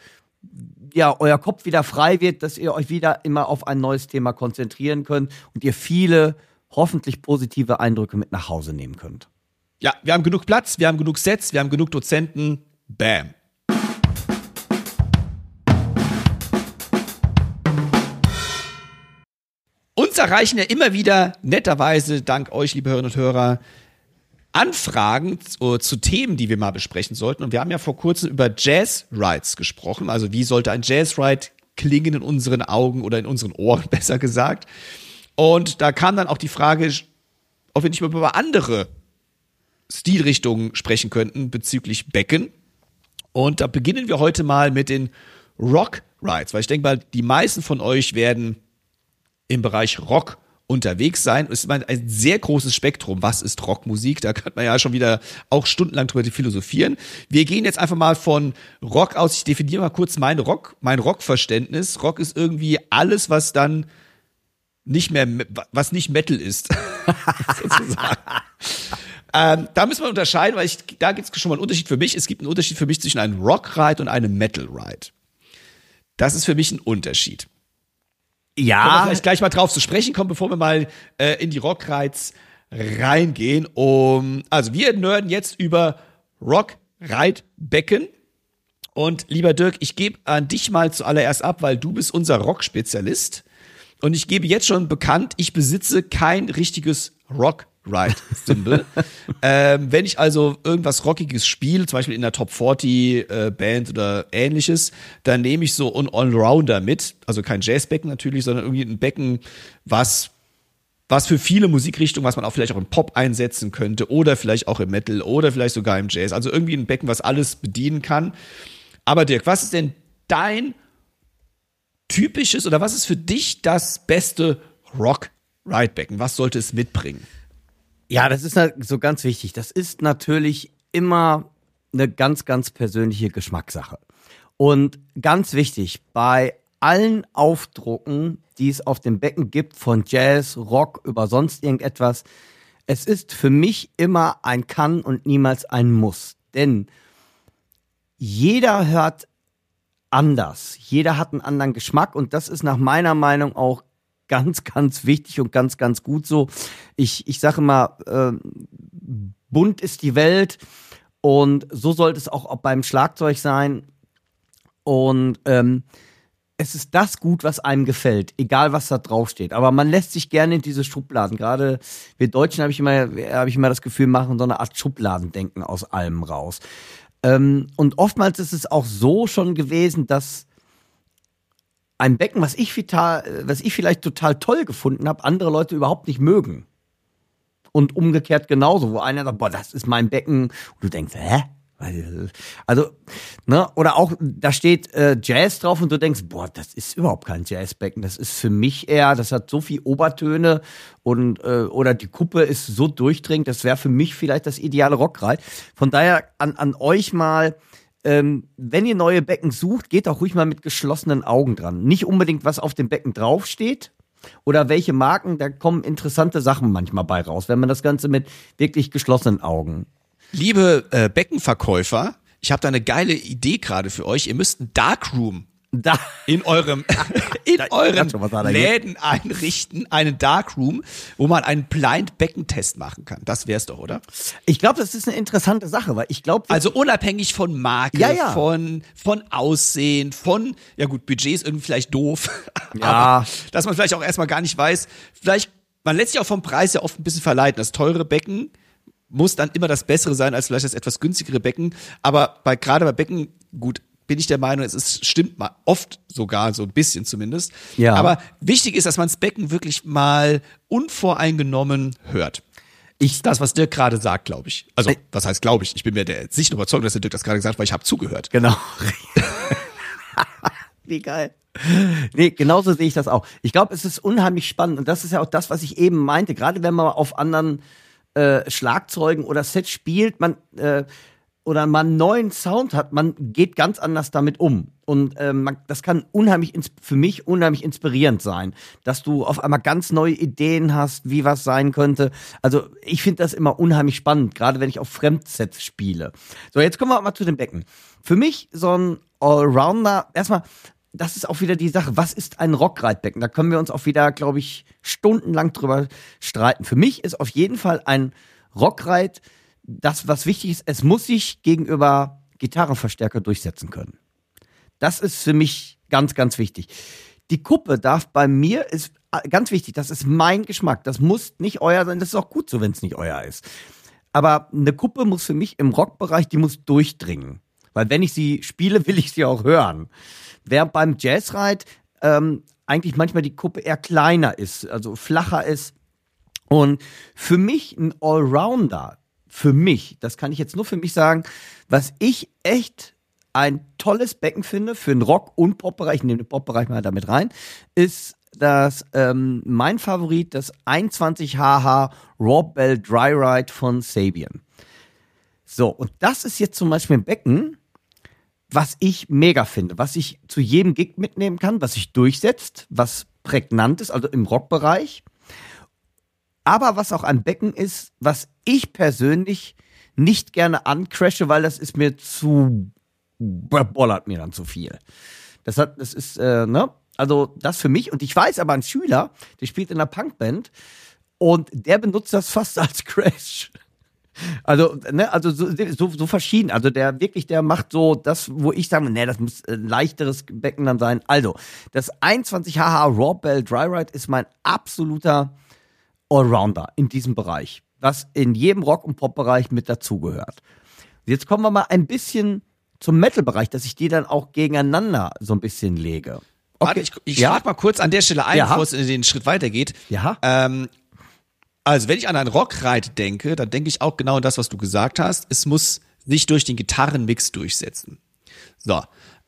ja, euer Kopf wieder frei wird, dass ihr euch wieder immer auf ein neues Thema konzentrieren könnt und ihr viele hoffentlich positive Eindrücke mit nach Hause nehmen könnt. Ja, wir haben genug Platz, wir haben genug Sets, wir haben genug Dozenten. Bam. Uns erreichen ja immer wieder netterweise, dank euch, liebe Hörerinnen und Hörer, Anfragen zu, zu, Themen, die wir mal besprechen sollten. Und wir haben ja vor kurzem über Jazz Rides gesprochen. Also wie sollte ein Jazz Ride klingen in unseren Augen oder in unseren Ohren, besser gesagt. Und da kam dann auch die Frage, ob wir nicht mal über andere Stilrichtungen sprechen könnten bezüglich Becken. Und da beginnen wir heute mal mit den Rock Rides, weil ich denke mal, die meisten von euch werden im Bereich Rock unterwegs sein. Es ist ein sehr großes Spektrum. Was ist Rockmusik? Da kann man ja schon wieder auch stundenlang drüber philosophieren. Wir gehen jetzt einfach mal von Rock aus. Ich definiere mal kurz mein Rock, mein Rockverständnis. Rock ist irgendwie alles, was dann nicht mehr, was nicht Metal ist. sozusagen. ähm, da müssen wir unterscheiden, weil ich, da gibt es schon mal einen Unterschied für mich. Es gibt einen Unterschied für mich zwischen einem Rock-Ride und einem Metal-Ride. Das ist für mich ein Unterschied. Ja. Können wir vielleicht gleich mal drauf zu sprechen kommen, bevor wir mal äh, in die Rock-Rides reingehen. Um, also wir nerden jetzt über Rock-Ride-Becken. Und lieber Dirk, ich gebe an dich mal zuallererst ab, weil du bist unser Rock-Spezialist. Und ich gebe jetzt schon bekannt, ich besitze kein richtiges Rock Ride Symbol. ähm, wenn ich also irgendwas Rockiges spiele, zum Beispiel in der Top 40 äh, Band oder ähnliches, dann nehme ich so ein Allrounder mit. Also kein Jazzbecken natürlich, sondern irgendwie ein Becken, was was für viele Musikrichtungen, was man auch vielleicht auch im Pop einsetzen könnte oder vielleicht auch im Metal oder vielleicht sogar im Jazz. Also irgendwie ein Becken, was alles bedienen kann. Aber Dirk, was ist denn dein typisches oder was ist für dich das beste Rock-Ridebecken? Was sollte es mitbringen? Ja, das ist so ganz wichtig. Das ist natürlich immer eine ganz, ganz persönliche Geschmackssache. Und ganz wichtig, bei allen Aufdrucken, die es auf dem Becken gibt, von Jazz, Rock über sonst irgendetwas, es ist für mich immer ein Kann und niemals ein Muss. Denn jeder hört anders. Jeder hat einen anderen Geschmack und das ist nach meiner Meinung auch ganz, ganz wichtig und ganz, ganz gut so. Ich, ich sage mal, äh, bunt ist die Welt und so sollte es auch beim Schlagzeug sein. Und ähm, es ist das gut, was einem gefällt, egal was da draufsteht. Aber man lässt sich gerne in diese Schubladen. Gerade wir Deutschen habe ich immer, habe ich immer das Gefühl, machen so eine Art Schubladendenken aus allem raus. Ähm, und oftmals ist es auch so schon gewesen, dass ein Becken, was ich, vital, was ich vielleicht total toll gefunden habe, andere Leute überhaupt nicht mögen. Und umgekehrt genauso, wo einer sagt, boah, das ist mein Becken. Und du denkst, hä? Also, ne, oder auch, da steht äh, Jazz drauf und du denkst, boah, das ist überhaupt kein Jazzbecken. Das ist für mich eher, das hat so viel Obertöne und äh, oder die Kuppe ist so durchdringend, das wäre für mich vielleicht das ideale Rockreit. Von daher an, an euch mal, ähm, wenn ihr neue Becken sucht, geht auch ruhig mal mit geschlossenen Augen dran. Nicht unbedingt, was auf dem Becken draufsteht, oder welche Marken, da kommen interessante Sachen manchmal bei raus, wenn man das Ganze mit wirklich geschlossenen Augen Liebe äh, Beckenverkäufer, ich habe da eine geile Idee gerade für euch. Ihr müsst ein Darkroom da. in eurem in euren Läden einrichten, einen Darkroom, wo man einen Blind Beckentest machen kann. Das wär's doch, oder? Ich glaube, das ist eine interessante Sache, weil ich glaube, Also unabhängig von Marke, Ja, ja. von von Aussehen, von ja gut, Budget ist irgendwie vielleicht doof, Ja. aber dass man vielleicht auch erstmal gar nicht weiß, vielleicht man lässt sich auch vom Preis ja oft ein bisschen verleiten. Das teure Becken muss dann immer das bessere sein als vielleicht das etwas günstigere Becken, aber bei gerade bei Becken gut bin ich der Meinung, es ist, stimmt mal oft sogar so ein bisschen zumindest. Ja. Aber wichtig ist, dass man das Becken wirklich mal unvoreingenommen hört. Ich, das, was Dirk gerade sagt, glaube ich. Also, was heißt glaube ich? Ich bin mir der sicher überzeugt, dass der Dirk das gerade gesagt hat, weil ich habe zugehört. Genau. Wie geil. Nee, genauso sehe ich das auch. Ich glaube, es ist unheimlich spannend und das ist ja auch das, was ich eben meinte. Gerade wenn man auf anderen äh, Schlagzeugen oder Sets spielt, man äh, oder man neuen Sound hat, man geht ganz anders damit um. Und ähm, man, das kann unheimlich für mich unheimlich inspirierend sein, dass du auf einmal ganz neue Ideen hast, wie was sein könnte. Also ich finde das immer unheimlich spannend, gerade wenn ich auf Fremdsets spiele. So, jetzt kommen wir mal zu den Becken. Für mich so ein Allrounder, erstmal, das ist auch wieder die Sache, was ist ein Rockreitbecken? Da können wir uns auch wieder, glaube ich, stundenlang drüber streiten. Für mich ist auf jeden Fall ein Rockreit das, was wichtig ist, es muss sich gegenüber Gitarrenverstärker durchsetzen können. Das ist für mich ganz, ganz wichtig. Die Kuppe darf bei mir, ist äh, ganz wichtig, das ist mein Geschmack. Das muss nicht euer sein, das ist auch gut so, wenn es nicht euer ist. Aber eine Kuppe muss für mich im Rockbereich, die muss durchdringen. Weil wenn ich sie spiele, will ich sie auch hören. Während beim Jazzride ähm, eigentlich manchmal die Kuppe eher kleiner ist, also flacher ist. Und für mich ein Allrounder, für mich, das kann ich jetzt nur für mich sagen, was ich echt ein tolles Becken finde für den Rock- und Pop-Bereich, ich nehme den Pop-Bereich mal damit rein, ist das ähm, mein Favorit, das 21HH Raw Bell Dry Ride von Sabian. So, und das ist jetzt zum Beispiel ein Becken, was ich mega finde, was ich zu jedem Gig mitnehmen kann, was sich durchsetzt, was prägnant ist, also im Rockbereich. Aber was auch ein Becken ist, was ich persönlich nicht gerne ancrashe, weil das ist mir zu bollert mir dann zu viel. Das hat, das ist, äh, ne? Also das für mich. Und ich weiß aber, ein Schüler, der spielt in einer Punkband und der benutzt das fast als Crash. Also, ne, also so, so, so verschieden. Also der wirklich, der macht so das, wo ich sage, ne, das muss ein leichteres Becken dann sein. Also, das 21HH Raw Bell Dry Ride ist mein absoluter Allrounder in diesem Bereich, was in jedem Rock- und Pop-Bereich mit dazugehört. Jetzt kommen wir mal ein bisschen zum Metal-Bereich, dass ich die dann auch gegeneinander so ein bisschen lege. Warte, ich, ich ja? mal kurz an der Stelle ein, Ja. bevor es in den Schritt weitergeht. Ja. Ähm, also, wenn ich an ein Rockreit denke, dann denke ich auch genau an das, was du gesagt hast. Es muss sich durch den Gitarrenmix durchsetzen. So.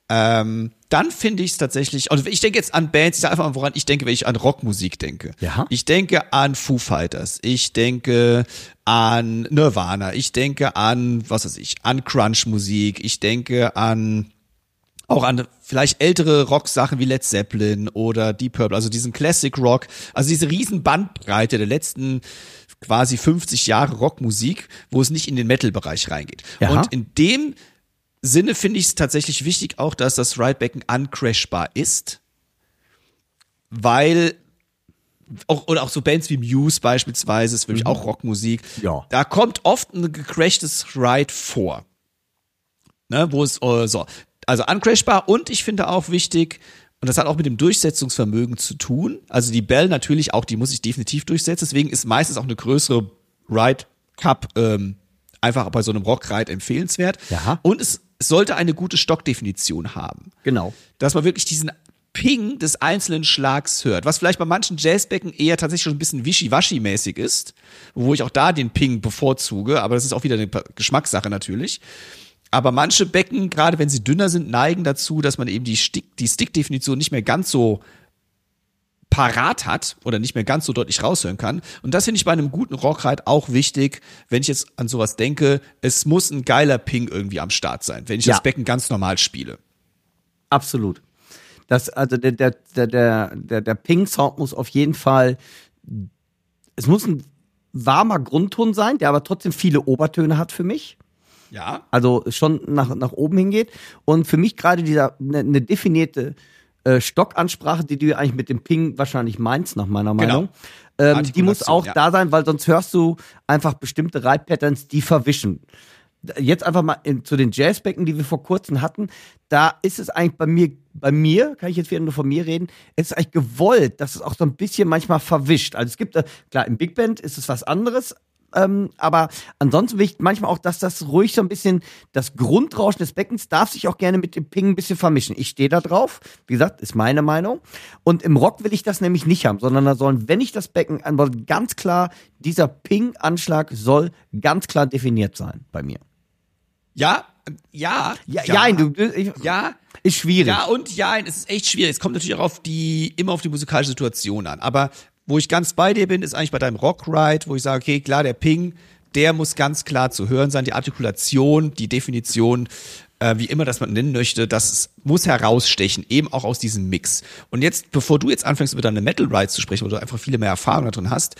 Ähm, dann finde ich es tatsächlich, also ich denke jetzt an Bands, ich sage einfach mal, woran ich denke, wenn ich an Rockmusik denke. Ja. Ich denke an Foo Fighters, ich denke an Nirvana, ich denke an, was weiß ich, an Crunch-Musik, ich denke an auch an vielleicht ältere Rocksachen wie Led Zeppelin oder Deep Purple, also diesen Classic Rock, also diese riesen Bandbreite der letzten quasi 50 Jahre Rockmusik, wo es nicht in den Metal-Bereich reingeht. Ja. Und in dem Sinne finde ich es tatsächlich wichtig auch, dass das Ridebecken uncrashbar ist, weil auch, oder auch so Bands wie Muse beispielsweise, ist für mich auch Rockmusik. Ja. Da kommt oft ein gecrashtes Ride vor. Ne, wo es, äh, so. Also uncrashbar und ich finde auch wichtig, und das hat auch mit dem Durchsetzungsvermögen zu tun. Also die Bell natürlich auch, die muss ich definitiv durchsetzen. Deswegen ist meistens auch eine größere Ride Cup ähm, einfach bei so einem Rockride empfehlenswert. Ja. Und es, es sollte eine gute Stockdefinition haben Genau. dass man wirklich diesen Ping des einzelnen Schlags hört, was vielleicht bei manchen Jazzbecken eher tatsächlich schon ein bisschen wischiwaschi-mäßig ist, wo ich auch da den Ping bevorzuge, aber das ist auch wieder eine Geschmackssache natürlich. Aber manche Becken, gerade wenn sie dünner sind, neigen dazu, dass man eben die, Stick, die Stick-Definition nicht mehr ganz so parat hat oder nicht mehr ganz so deutlich raushören kann. Und das finde ich bei einem guten Rockride auch wichtig, wenn ich jetzt an sowas denke. Es muss ein geiler Ping irgendwie am Start sein, wenn ich Ja. das Becken ganz normal spiele. Absolut. Das, also der, der, der, der, der, der Ping-Sound muss auf jeden Fall, es muss ein warmer Grundton sein, der aber trotzdem viele Obertöne hat für mich. Ja. Also schon nach, nach oben hingeht. Und für mich gerade dieser eine ne definierte äh, Stockansprache, die du eigentlich mit dem Ping wahrscheinlich meinst, nach meiner Meinung. Ähm, die muss auch ja. da sein, weil sonst hörst du einfach bestimmte Reitpatterns, die verwischen. Jetzt einfach mal in, zu den Jazzbecken, die wir vor kurzem hatten. Da ist es eigentlich bei mir, bei mir, kann ich jetzt wieder nur von mir reden, es ist eigentlich gewollt, dass es auch so ein bisschen manchmal verwischt. Also es gibt, äh, klar, im Big Band ist es was anderes, ähm, aber ansonsten will ich manchmal auch, dass das ruhig so ein bisschen, das Grundrauschen des Beckens darf sich auch gerne mit dem Ping ein bisschen vermischen. Ich stehe da drauf. Wie gesagt, ist meine Meinung. Und im Rock will ich das nämlich nicht haben, sondern da sollen, wenn ich das Becken anbaue, ganz klar, dieser Ping-Anschlag soll ganz klar definiert sein bei mir. Ja, ja, Ja, ja, du, du ich, ja, ist schwierig. ja und ja, es ist echt schwierig. Es kommt natürlich auch auf die, immer auf die musikalische Situation an. Aber wo ich ganz bei dir bin, ist eigentlich bei deinem Rockride, wo ich sage, okay, klar, der Ping, der muss ganz klar zu hören sein. Die Artikulation, die Definition, äh, wie immer das man nennen möchte, das muss herausstechen, eben auch aus diesem Mix. Und jetzt, bevor du jetzt anfängst, über deine Metal Ride zu sprechen, wo du einfach viele mehr Erfahrung da drin hast,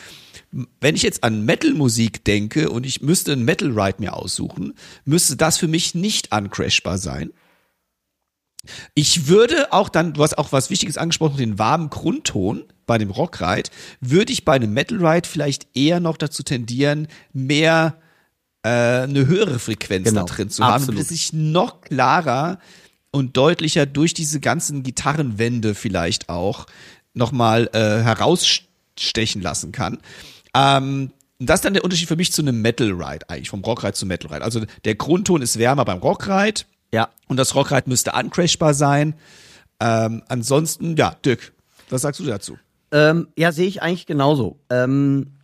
wenn ich jetzt an Metal-Musik denke und ich müsste einen Metal Ride mir aussuchen, müsste das für mich nicht uncrashbar sein. Ich würde auch dann, du hast auch was Wichtiges angesprochen, den warmen Grundton bei dem Rockride, würde ich bei einem Metal Ride vielleicht eher noch dazu tendieren, mehr äh, eine höhere Frequenz Genau, da drin zu haben, absolut. damit es sich noch klarer und deutlicher durch diese ganzen Gitarrenwände vielleicht auch nochmal äh, herausstechen lassen kann. Ähm, das ist dann der Unterschied für mich zu einem Metal Ride eigentlich, vom Rockride zum Metal Ride. Also der Grundton ist wärmer beim Rockride, Ja. und das Rockride müsste uncrashbar sein. Ähm, ansonsten, ja, Dirk, was sagst du dazu? Ähm, ja, sehe ich eigentlich genauso. Ähm,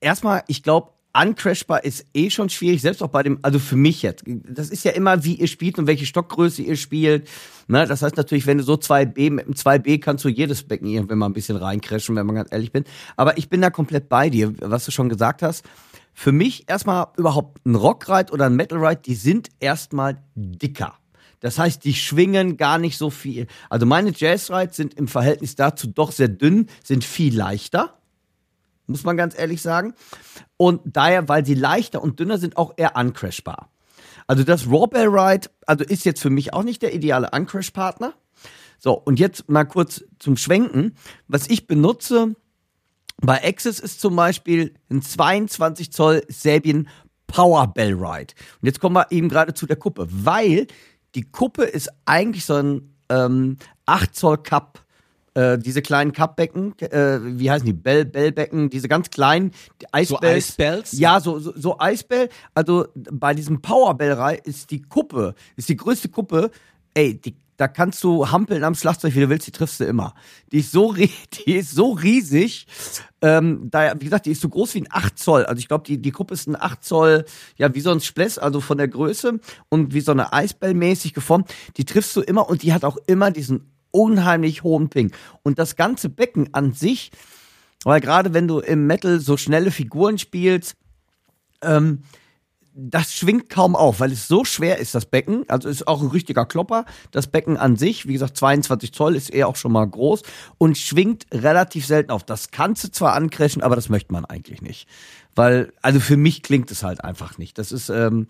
erstmal, ich glaube, uncrashbar ist eh schon schwierig, selbst auch bei dem, also für mich jetzt. Das ist ja immer, wie ihr spielt und welche Stockgröße ihr spielt. Ne? Das heißt natürlich, wenn du so 2B, mit dem 2B kannst du jedes Becken irgendwann mal ein bisschen reincrashen, wenn man ganz ehrlich bin. Aber ich bin da komplett bei dir, was du schon gesagt hast. Für mich erstmal überhaupt ein Rockride oder ein Metalride, die sind erstmal dicker. Das heißt, die schwingen gar nicht so viel. Also meine Jazzrides sind im Verhältnis dazu doch sehr dünn, sind viel leichter muss man ganz ehrlich sagen. Und daher, weil sie leichter und dünner sind, auch eher uncrashbar. Also das Rawbell Ride, also ist jetzt für mich auch nicht der ideale Uncrash-Partner. So, und jetzt mal kurz zum Schwenken. Was ich benutze bei Access ist zum Beispiel ein 22 Zoll Sabian Power Bell Ride. Und jetzt kommen wir eben gerade zu der Kuppe, weil die Kuppe ist eigentlich so ein ähm, 8 Zoll Cup äh, diese kleinen Cup-Becken, äh, wie heißen die? Bell, Bellbecken, diese ganz kleinen die Eisbells. Eisbells? Ja, so, so, so Eisbell. Also bei diesem Powerbell-Reihe ist die Kuppe, ist die größte Kuppe, ey, die, da kannst du hampeln am Schlagzeug, wie du willst, die triffst du immer. Die ist so, die ist so riesig. Ähm, da, wie gesagt, die ist so groß wie ein 8 Zoll. Also ich glaube, die, die Kuppe ist ein 8 Zoll, ja, wie so ein Spless, also von der Größe und wie so eine Eisbell mäßig geformt. Die triffst du immer und die hat auch immer diesen unheimlich hohen Ping. Und das ganze Becken an sich, weil gerade wenn du im Metal so schnelle Figuren spielst, ähm, das schwingt kaum auf, weil es so schwer ist, das Becken. Also ist auch ein richtiger Klopper. Das Becken an sich, wie gesagt, 22 Zoll ist eher auch schon mal groß und schwingt relativ selten auf. Das kannst du zwar ancrashen, aber das möchte man eigentlich nicht. Weil, also für mich klingt es halt einfach nicht. Das ist, ähm,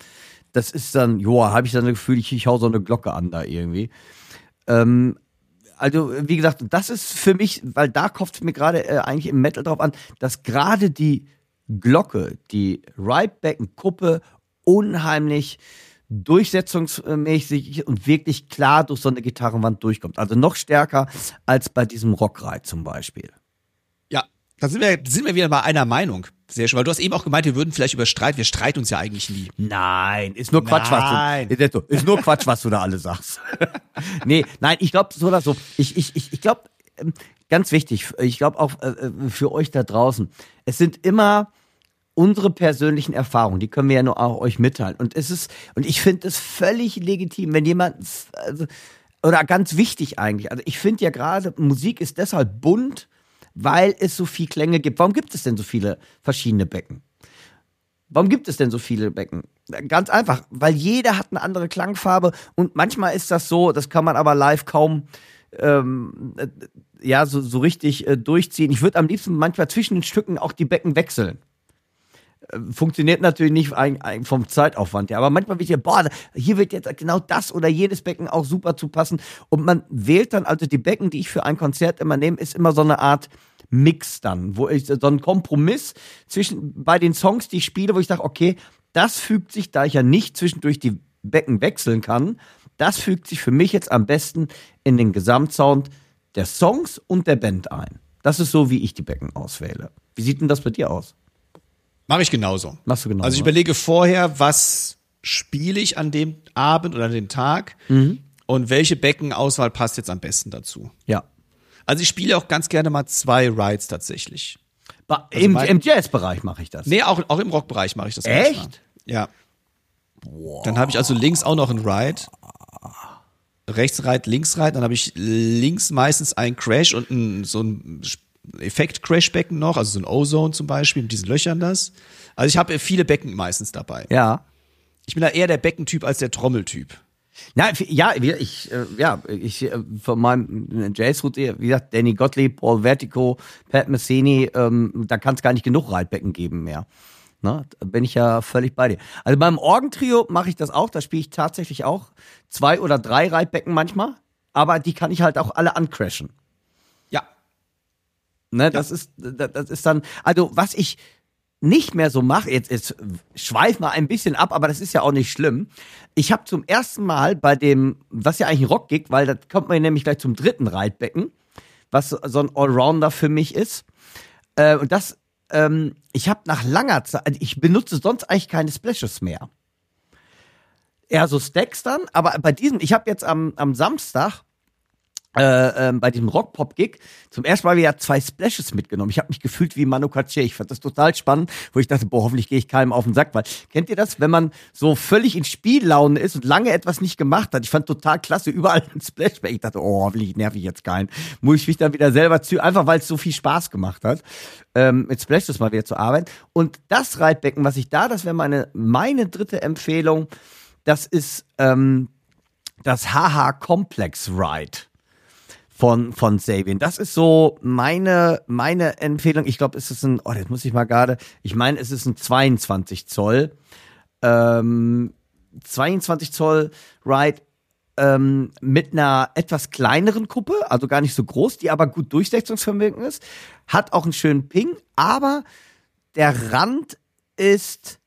das ist dann, joa, habe ich dann das Gefühl, ich, ich hau so eine Glocke an da irgendwie. Ähm, also wie gesagt, das ist für mich, weil da kommt es mir gerade äh, eigentlich im Metal drauf an, dass gerade die Glocke, die Ridebacken-Kuppe unheimlich durchsetzungsmäßig und wirklich klar durch so eine Gitarrenwand durchkommt. Also noch stärker als bei diesem Rockride zum Beispiel. Ja, da sind wir, sind wir wieder bei einer Meinung. Sehr schön, weil du hast eben auch gemeint, wir würden vielleicht über Streit, wir streiten uns ja eigentlich nie. Nein, ist nur Quatsch, Nein. was du ist nur Quatsch, was du da alle sagst. nee, nein, ich glaube so oder so. Ich ich ich, ich glaube ganz wichtig, ich glaube auch äh, äh, für euch da draußen. Es sind immer unsere persönlichen Erfahrungen, die können wir ja nur auch euch mitteilen. Und es ist, und ich finde es völlig legitim, wenn jemand, also, oder ganz wichtig eigentlich, also ich finde ja gerade, Musik ist deshalb bunt, weil es so viel Klänge gibt. Warum gibt es denn so viele verschiedene Becken? Warum gibt es denn so viele Becken? Ganz einfach, weil jeder hat eine andere Klangfarbe und manchmal ist das so, das kann man aber live kaum ähm, äh, ja so, so richtig äh, durchziehen. Ich würde am liebsten manchmal zwischen den Stücken auch die Becken wechseln funktioniert natürlich nicht vom Zeitaufwand her. Aber manchmal wird ja, boah, hier wird jetzt genau das oder jedes Becken auch super zu passen. Und man wählt dann also die Becken, die ich für ein Konzert immer nehme, ist immer so eine Art Mix dann, wo ich so ein Kompromiss zwischen bei den Songs, die ich spiele, wo ich sage, okay, das fügt sich, da ich ja nicht zwischendurch die Becken wechseln kann, das fügt sich für mich jetzt am besten in den Gesamtsound der Songs und der Band ein. Das ist so, wie ich die Becken auswähle. Wie sieht denn das bei dir aus? Mache ich genauso. Machst du genauso. Also ich überlege vorher, was spiele ich an dem Abend oder an dem Tag Mhm. und welche Beckenauswahl passt jetzt am besten dazu. Ja. Also ich spiele auch ganz gerne mal zwei Rides tatsächlich. Ba Im, mein- Im Jazzbereich mache ich das. Nee, auch, auch im Rockbereich mache ich das Echt? manchmal. Ja. Dann habe ich also links auch noch einen Ride. Rechts Ride, links Ride. Dann habe ich links meistens einen Crash und ein, so ein Effekt-Crash-Becken noch, also so ein O-Zone zum Beispiel mit diesen Löchern das. Also ich habe viele Becken meistens dabei. Ja. Ich bin da eher der Beckentyp als der Trommeltyp. Na, f- ja, ich, äh, ja, ich äh, von meinem Jazz-Route, wie gesagt, Danny Gottlieb, Paul Vertigo, Pat Messini, ähm, da kann es gar nicht genug Reitbecken geben mehr. Ne? Da bin ich ja völlig bei dir. Also beim Orgentrio mache ich das auch, da spiele ich tatsächlich auch zwei oder drei Reitbecken manchmal, aber die kann ich halt auch alle uncrashen. Ja. Ne, das ist, das ist dann, also was ich nicht mehr so mache, jetzt, jetzt schweif mal ein bisschen ab, aber das ist ja auch nicht schlimm. Ich habe zum ersten Mal bei dem, was ja eigentlich ein Rockgig, weil da kommt man nämlich gleich zum dritten Reitbecken, was so so ein Allrounder für mich ist. Äh, und das, ähm, ich habe nach langer Zeit, ich benutze sonst eigentlich keine Splashes mehr. Eher so Stacks dann, aber bei diesem, ich habe jetzt am, am Samstag äh, ähm, bei diesem Rock-Pop-Gig zum ersten Mal wieder zwei Splashes mitgenommen. Ich habe mich gefühlt wie Manu Katché. Ich fand das total spannend, wo ich dachte, boah, hoffentlich gehe ich keinem auf den Sack. Weil, kennt ihr das, wenn man so völlig in Spiellaune ist und lange etwas nicht gemacht hat? Ich fand total klasse, überall ein Splashback. Ich dachte, oh, hoffentlich nerv ich jetzt keinen. Muss ich mich dann wieder selber zu, einfach weil es so viel Spaß gemacht hat, ähm, mit Splashes mal wieder zu arbeiten. Und das Reitbecken, was ich da, das wäre meine, meine dritte Empfehlung, das ist ähm, das HH Complex Ride von, von Sabian. Das ist so meine, meine Empfehlung. Ich glaube, es ist ein, oh, das muss ich mal gerade, ich meine, es ist ein 22 Zoll, ähm, 22 Zoll Ride, ähm, mit einer etwas kleineren Kuppe, also gar nicht so groß, die aber gut durchsetzungsvermögen ist, hat auch einen schönen Ping, aber der Rand ist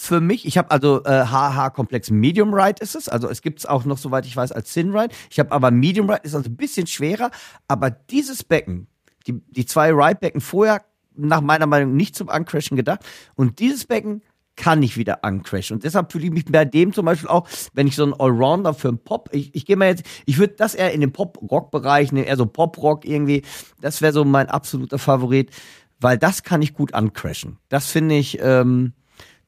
für mich, ich habe also äh, HH Komplex Medium Ride ist es, also es gibt es auch noch, soweit ich weiß, als Thin Ride. Ich habe aber Medium Ride, ist also ein bisschen schwerer, aber dieses Becken, die, die zwei Ride-Becken vorher nach meiner Meinung nicht zum Uncrashen gedacht und dieses Becken kann ich wieder uncrashen. Und deshalb fühle ich mich bei dem zum Beispiel auch, wenn ich so einen Allrounder für einen Pop, ich, ich gehe mal jetzt, ich würde das eher in den Pop-Rock-Bereich nehmen, eher so Pop-Rock irgendwie, das wäre so mein absoluter Favorit, weil das kann ich gut uncrashen. Das finde ich, ähm,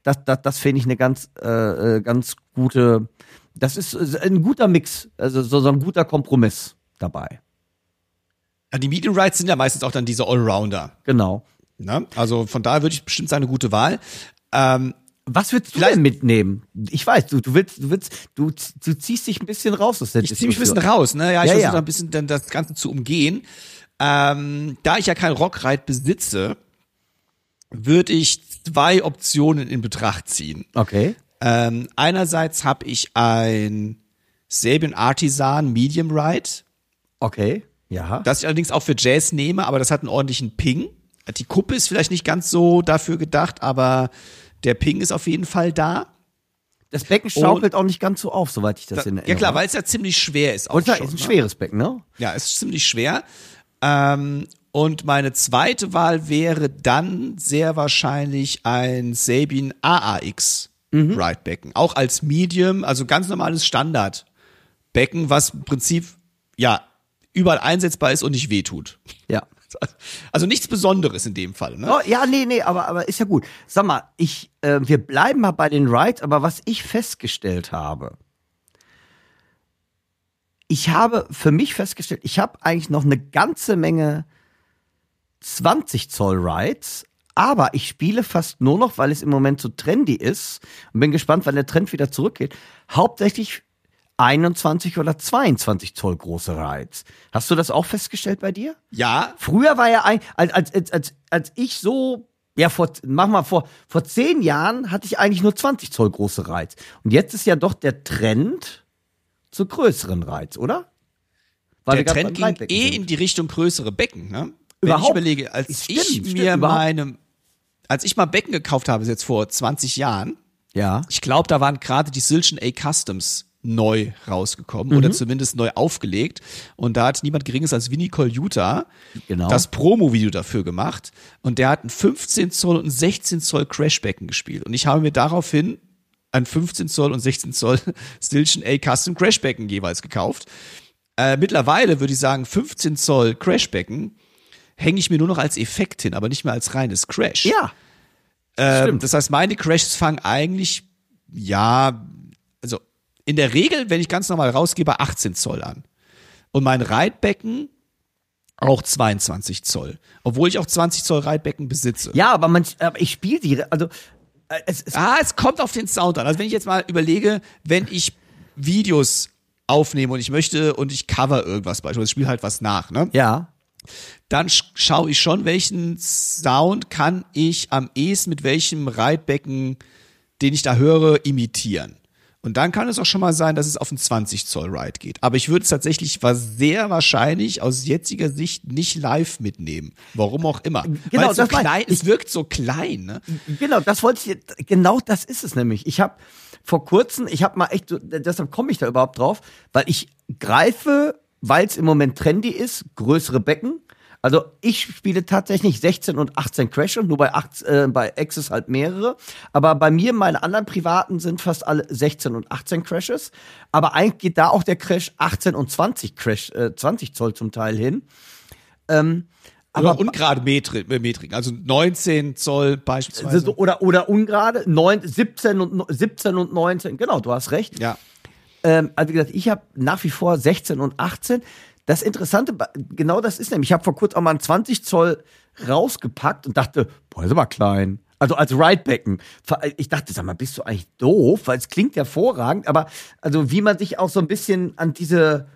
das, das, das finde ich eine ganz, äh, äh, ganz gute, das ist ein guter Mix, also so, so ein guter Kompromiss dabei. ja die Medium Rides sind ja meistens auch dann diese Allrounder. Genau. Ne? Also von daher würde ich bestimmt sagen, eine gute Wahl. Ähm, Was würdest du denn mitnehmen? Ich weiß, du, du willst, du willst, du, du ziehst dich ein bisschen raus aus der ich ziehe mich ein bisschen raus, ne? Ja, ich Ja, versuche ja. ein bisschen dann das Ganze zu umgehen. Ähm, da ich ja kein Rockride besitze, würde ich zwei Optionen in Betracht ziehen. Okay. Ähm, einerseits habe ich ein Sabian Artisan Medium Ride. Okay, ja. Das ich allerdings auch für Jazz nehme, aber das hat einen ordentlichen Ping. Die Kuppe ist vielleicht nicht ganz so dafür gedacht, aber der Ping ist auf jeden Fall da. Das Becken schaukelt auch nicht ganz so auf, soweit ich das Da, in ja Erinnerung klar, weil es ja ziemlich schwer ist. auch Und schon, ist ein ne? schweres Becken, ne? Ja, es ist ziemlich schwer. Ähm, und meine zweite Wahl wäre dann sehr wahrscheinlich ein Sabin AAX Mhm. Ridebecken. Auch als Medium, also ganz normales Standardbecken, was im Prinzip ja überall einsetzbar ist und nicht wehtut. Ja. Also nichts Besonderes in dem Fall. Ne? Oh, ja, nee, nee, aber, aber ist ja gut. Sag mal, ich, äh, wir bleiben mal bei den Rides, aber was ich festgestellt habe, ich habe für mich festgestellt, ich habe eigentlich noch eine ganze Menge 20 Zoll Rides, aber ich spiele fast nur noch, weil es im Moment so trendy ist und bin gespannt, wann der Trend wieder zurückgeht, hauptsächlich 21 oder 22 Zoll große Rides. Hast du das auch festgestellt bei dir? Ja, Früher war ja ein, als, als, als, als, als ich so, ja, vor, mach mal, vor, vor zehn Jahren hatte ich eigentlich nur 20 Zoll große Reiz. Und jetzt ist ja doch der Trend zu größeren Reiz, oder? Weil der Trend ging eh sind. in die Richtung größere Becken. Ne? Wenn Überhaupt. ich überlege, als Stimmt, ich mir überhaupt. meine, als ich mal Becken gekauft habe, ist jetzt vor 20 Jahren, Ja. ich glaube, da waren gerade die Silchen A Customs neu rausgekommen Mhm. oder zumindest neu aufgelegt. Und da hat niemand geringes als Vinny Colaiuta Genau. das Promo-Video dafür gemacht. Und der hat ein 15 Zoll und ein 16 Zoll Crashbecken gespielt. Und ich habe mir daraufhin ein 15 Zoll und 16 Zoll Stilchen A Custom Crashbecken jeweils gekauft. Äh, mittlerweile würde ich sagen, 15 Zoll Crashbecken hänge ich mir nur noch als Effekt hin, aber nicht mehr als reines Crash. Ja. Ähm, Stimmt. das heißt, meine Crashes fangen eigentlich, ja, also in der Regel, wenn ich ganz normal rausgehe, bei 18 Zoll an. Und mein Reitbecken auch 22 Zoll. Obwohl ich auch 20 Zoll Reitbecken besitze. Ja, aber man, aber ich spiele die, also, äh, es, es, Ah, es kommt auf den Sound an. Also wenn ich jetzt mal überlege, wenn ich Videos aufnehme und ich möchte und ich cover irgendwas beispielsweise, ich spiele halt was nach, ne? ja. Dann sch schaue ich schon, welchen Sound kann ich am ehesten mit welchem Reitbecken, den ich da höre, imitieren. Und dann kann es auch schon mal sein, dass es auf einen 20 Zoll Ride geht. Aber ich würde es tatsächlich sehr wahrscheinlich aus jetziger Sicht nicht live mitnehmen. Warum auch immer. Genau, Weil es so klein, es wirkt so klein, ne? Genau, das wollte ich, genau das ist es nämlich. Ich habe vor kurzem, ich habe mal echt, deshalb komme ich da überhaupt drauf, weil ich greife, weil es im Moment trendy ist, größere Becken. Also ich spiele tatsächlich 16 und 18 Crash und nur bei, 8, äh, bei Access halt mehrere. Aber bei mir, meine anderen privaten sind fast alle 16 und 18 Crashes. Aber eigentlich geht da auch der Crash 18 und 20 Crash, äh, 20 Zoll zum Teil hin. Ähm, Aber aber ungerade Metri äh, Metriken, also 19 Zoll beispielsweise. oder, oder ungerade, 9, 17, und, 17 und 19, genau, du hast recht. ja. Ähm, also wie gesagt, ich habe nach wie vor 16 und 18. Das Interessante, genau das ist nämlich, ich habe vor kurzem auch mal ein 20 Zoll rausgepackt und dachte, boah, ist aber klein. Also als Ridebecken. Ich dachte, sag mal, bist du eigentlich doof? Weil es klingt hervorragend, aber also wie man sich auch so ein bisschen an diese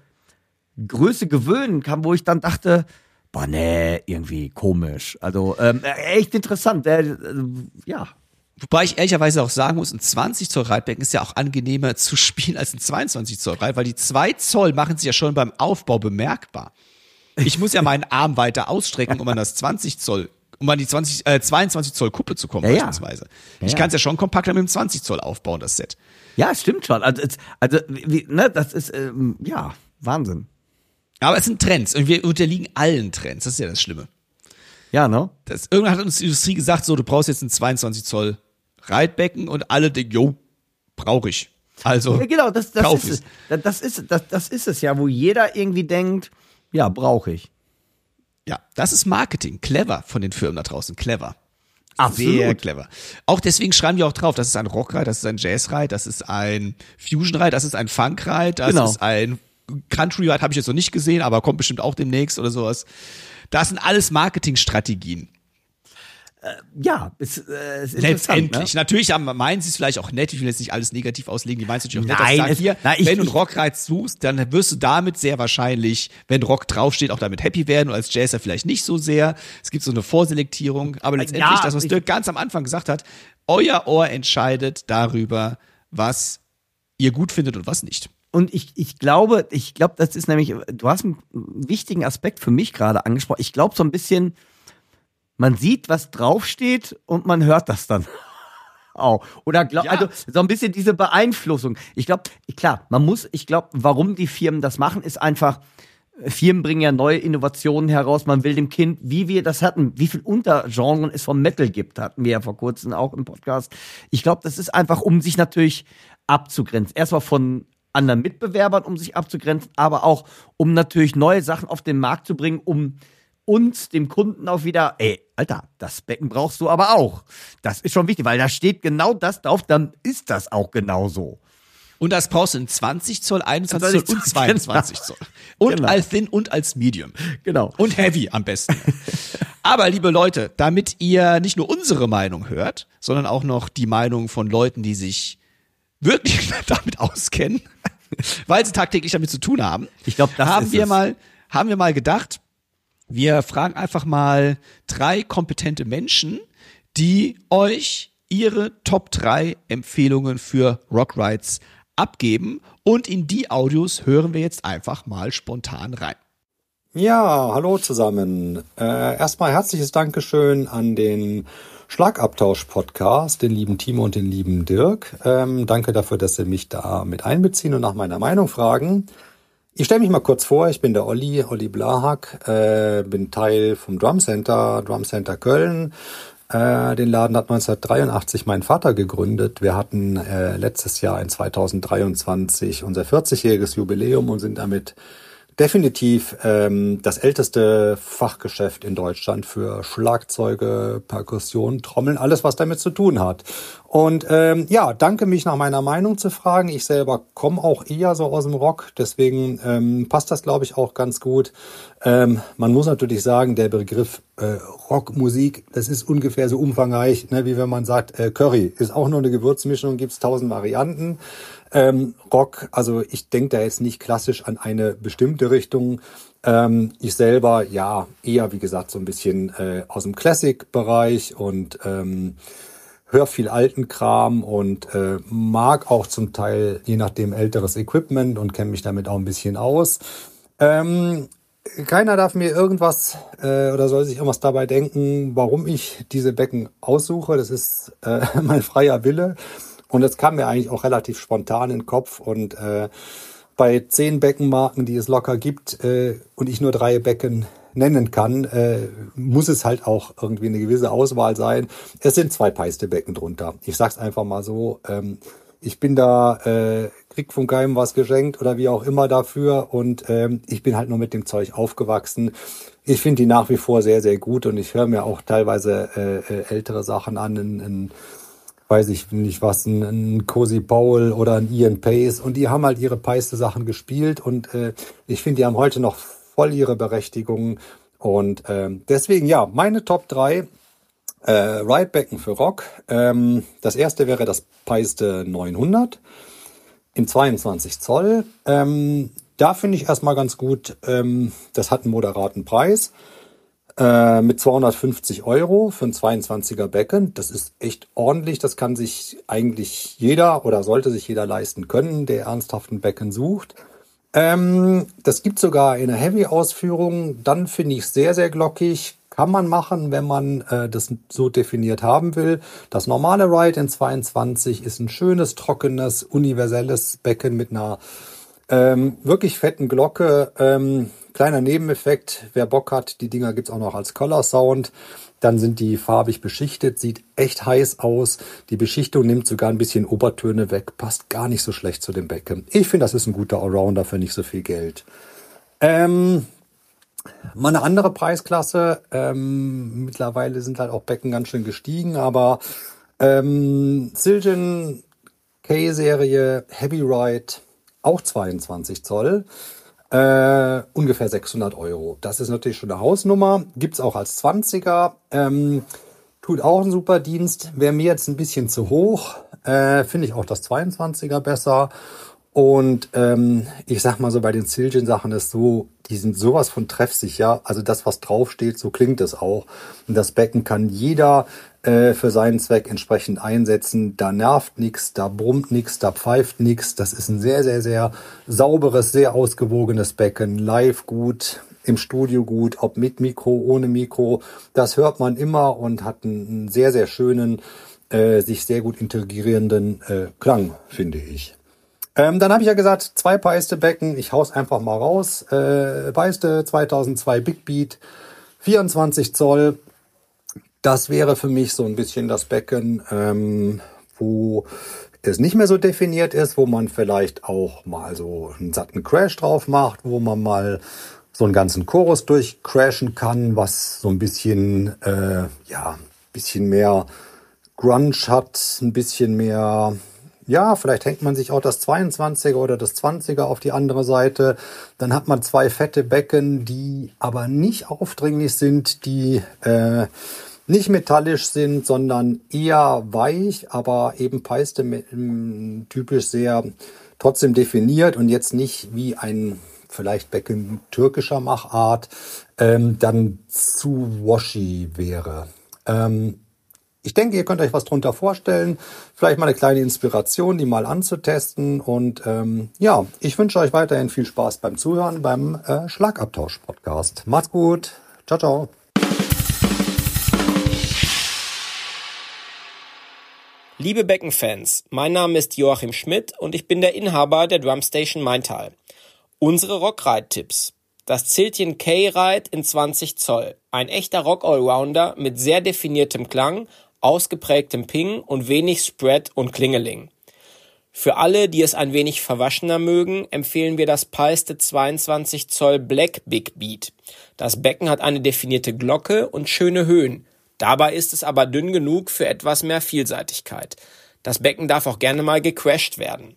Größe gewöhnen kann, wo ich dann dachte, boah, nee, irgendwie komisch. Also ähm, echt interessant. Äh, äh, ja. Wobei ich ehrlicherweise auch sagen muss, ein 20 Zoll Reitbecken ist ja auch angenehmer zu spielen als ein 22 Zoll Reit, weil die 2 Zoll machen sich ja schon beim Aufbau bemerkbar. Ich muss ja meinen Arm weiter ausstrecken, um an das 20 Zoll, um an die 20, äh, 22 Zoll Kuppe zu kommen Ja, beispielsweise. Ja, ich ja. kann es ja schon kompakter mit dem 20 Zoll aufbauen, das Set. Ja, stimmt schon. Also, also wie, ne, das ist ähm, ja Wahnsinn. Aber es sind Trends und wir unterliegen allen Trends, das ist ja das Schlimme. Ja, ne? Das, irgendwann hat uns die Industrie gesagt, so, du brauchst jetzt ein 22 Zoll Reitbecken und alle denken, jo, brauche ich. Also, Ja, genau, das, das ist es. Das, das ist das, das ist es ja, wo jeder irgendwie denkt, ja, brauche ich. Ja, das ist Marketing. Clever von den Firmen da draußen. Clever. Absolut. Sehr clever. Auch deswegen schreiben die auch drauf, das ist ein Rockride, das ist ein Jazzride, das ist ein Fusion-Ride, das ist ein Funk-Ride, das Genau. ist ein Country-Ride, habe ich jetzt noch nicht gesehen, aber kommt bestimmt auch demnächst oder sowas. Das sind alles Marketingstrategien. Ja, es, äh, ist Letztendlich. Ne? Natürlich haben, meinen sie es vielleicht auch nett. Ich will jetzt nicht alles negativ auslegen. Die meinen es natürlich auch Nein, nett. dass es- hier, nein, ich- wenn du einen Rockreiz suchst, dann wirst du damit sehr wahrscheinlich, wenn Rock draufsteht, auch damit happy werden und als Jazzer vielleicht nicht so sehr. Es gibt so eine Vorselektierung. Aber letztendlich, Ja, das, was Dirk ganz am Anfang gesagt hat, euer Ohr entscheidet darüber, was ihr gut findet und was nicht. und ich, ich glaube, ich glaube, das ist nämlich, du hast einen wichtigen Aspekt für mich gerade angesprochen. Ich glaube so ein bisschen, man sieht, was draufsteht und man hört das dann. auch. Oder glaub, ja. also so ein bisschen diese Beeinflussung. Ich glaube, klar, man muss, ich glaube, warum die Firmen das machen, ist einfach, Firmen bringen ja neue Innovationen heraus. Man will dem Kind, wie wir das hatten, wie viel Untergenren es vom Metal gibt, hatten wir ja vor kurzem auch im Podcast. Ich glaube, das ist einfach, um sich natürlich abzugrenzen. Erstmal von anderen Mitbewerbern, um sich abzugrenzen, aber auch, um natürlich neue Sachen auf den Markt zu bringen, um uns, dem Kunden auch wieder, ey, Alter, das Becken brauchst du aber auch. Das ist schon wichtig, weil da steht genau das drauf, dann ist das auch genauso. Und das brauchst du in 20 Zoll, 21 Zoll und 22 Zoll. Und genau. als Thin und als Medium. Genau. Und Heavy am besten. Aber liebe Leute, damit ihr nicht nur unsere Meinung hört, sondern auch noch die Meinung von Leuten, die sich wirklich damit auskennen, weil sie tagtäglich damit zu tun haben. Ich glaube, haben wir es. mal haben wir mal gedacht, wir fragen einfach mal drei kompetente Menschen, die euch ihre Top 3 Empfehlungen für Rock Rides abgeben und in die Audios hören wir jetzt einfach mal spontan rein. Ja, hallo zusammen. Äh, erstmal herzliches Dankeschön an den Schlagabtausch-Podcast, den lieben Timo und den lieben Dirk. Ähm, danke dafür, dass Sie mich da mit einbeziehen und nach meiner Meinung fragen. Ich stelle mich mal kurz vor, ich bin der Olli, Olli Blahak, äh, bin Teil vom Drum Center, Drum Center Köln, äh, den Laden hat 1983 mein Vater gegründet. Wir hatten äh, letztes Jahr in 2023 unser 40-jähriges Jubiläum und sind damit definitiv ähm, das älteste Fachgeschäft in Deutschland für Schlagzeuge, Perkussion, Trommeln, alles was damit zu tun hat. Und ähm, ja, danke mich nach meiner Meinung zu fragen. Ich selber komme auch eher so aus dem Rock, deswegen ähm, passt das, glaube ich, auch ganz gut. Ähm, man muss natürlich sagen, der Begriff äh, Rockmusik, das ist ungefähr so umfangreich, ne, wie wenn man sagt, äh, Curry ist auch nur eine Gewürzmischung, gibt's tausend Varianten. Ähm, Rock, also ich denke da jetzt nicht klassisch an eine bestimmte Richtung. Ähm, ich selber, ja, eher wie gesagt so ein bisschen äh, aus dem Classic-Bereich und ähm, höre viel alten Kram und äh, mag auch zum Teil, je nachdem, älteres Equipment und kenne mich damit auch ein bisschen aus. Ähm, keiner darf mir irgendwas äh, oder soll sich irgendwas dabei denken, warum ich diese Becken aussuche. Das ist äh, mein freier Wille. Und das kam mir eigentlich auch relativ spontan in den Kopf. Und äh, bei zehn Beckenmarken, die es locker gibt, äh, und ich nur drei Becken nennen kann, äh, muss es halt auch irgendwie eine gewisse Auswahl sein. Es sind zwei Peistebecken drunter. Ich sag's einfach mal so. Ähm, ich bin da, äh, krieg von keinem was geschenkt oder wie auch immer dafür und ähm, ich bin halt nur mit dem Zeug aufgewachsen. Ich finde die nach wie vor sehr, sehr gut und ich höre mir auch teilweise äh, äh, ältere Sachen an. In, in, weiß ich nicht was, ein, ein Cozy Powell oder ein Ian Pace und die haben halt ihre peiste Sachen gespielt und äh, ich finde, die haben heute noch voll ihre Berechtigung und ähm, deswegen ja, meine Top 3 äh, Ridebecken für Rock. Ähm, das erste wäre das Peiste 900 in 22 Zoll. Ähm, da finde ich erstmal ganz gut, ähm, das hat einen moderaten Preis äh, mit 250 Euro für ein 22er Becken. Das ist echt ordentlich. Das kann sich eigentlich jeder oder sollte sich jeder leisten können, der ernsthaften Becken sucht. Ähm, das gibt sogar in einer Heavy-Ausführung. Dann finde ich sehr, sehr glockig. Kann man machen, wenn man äh, das so definiert haben will. Das normale Ride in 22 ist ein schönes, trockenes, universelles Becken mit einer ähm, wirklich fetten Glocke. Ähm, Kleiner Nebeneffekt, wer Bock hat, die Dinger gibt's auch noch als Color Sound. Dann sind die farbig beschichtet, sieht echt heiß aus. Die Beschichtung nimmt sogar ein bisschen Obertöne weg, passt gar nicht so schlecht zu dem Becken. Ich finde, das ist ein guter Allrounder für nicht so viel Geld. Ähm, mal eine andere Preisklasse. Ähm, mittlerweile sind halt auch Becken ganz schön gestiegen, aber ähm, Silgen K-Serie Heavy Ride auch 22 Zoll. Äh, ungefähr 600 Euro. Das ist natürlich schon eine Hausnummer. Gibt's auch als 20er. Ähm, tut auch einen super Dienst. Wäre mir jetzt ein bisschen zu hoch. Äh, Finde ich auch das 22er besser. Und ähm, ich sag mal so, bei den Silgen-Sachen ist so, die sind sowas von treffsicher. Also das, was draufsteht, so klingt es auch. Und das Becken kann jeder äh, für seinen Zweck entsprechend einsetzen. Da nervt nichts, da brummt nichts, da pfeift nichts. Das ist ein sehr, sehr, sehr sauberes, sehr ausgewogenes Becken. Live gut, im Studio gut, ob mit Mikro, ohne Mikro. Das hört man immer und hat einen, einen sehr, sehr schönen, äh, sich sehr gut integrierenden äh, Klang, finde ich. Ähm, dann habe ich ja gesagt, zwei Peiste-Becken. Ich hau's einfach mal raus. Äh, Peiste 2002 Big Beat, 24 Zoll. Das wäre für mich so ein bisschen das Becken, ähm, wo es nicht mehr so definiert ist, wo man vielleicht auch mal so einen satten Crash drauf macht, wo man mal so einen ganzen Chorus durchcrashen kann, was so ein bisschen, äh, ja, bisschen mehr Grunge hat, ein bisschen mehr ja, vielleicht hängt man sich auch das 22er oder das 20er auf die andere Seite. Dann hat man zwei fette Becken, die aber nicht aufdringlich sind, die äh, nicht metallisch sind, sondern eher weich, aber eben Peiste ähm, typisch sehr trotzdem definiert und jetzt nicht wie ein vielleicht Becken türkischer Machart ähm, dann zu washy wäre. Ähm, ich denke, ihr könnt euch was drunter vorstellen. Vielleicht mal eine kleine Inspiration, die mal anzutesten. Und ähm, ja, ich wünsche euch weiterhin viel Spaß beim Zuhören beim äh, Schlagabtausch-Podcast. Macht's gut. Ciao, ciao. Liebe Beckenfans, mein Name ist Joachim Schmidt und ich bin der Inhaber der Drumstation Maintal. Unsere Rockride-Tipps. Das Ziltchen K-Ride in 20 Zoll. Ein echter Rock-Allrounder mit sehr definiertem Klang ausgeprägtem Ping und wenig Spread und Klingeling. Für alle, die es ein wenig verwaschener mögen, empfehlen wir das Paiste 22 Zoll Black Big Beat. Das Becken hat eine definierte Glocke und schöne Höhen. Dabei ist es aber dünn genug für etwas mehr Vielseitigkeit. Das Becken darf auch gerne mal gecrashed werden.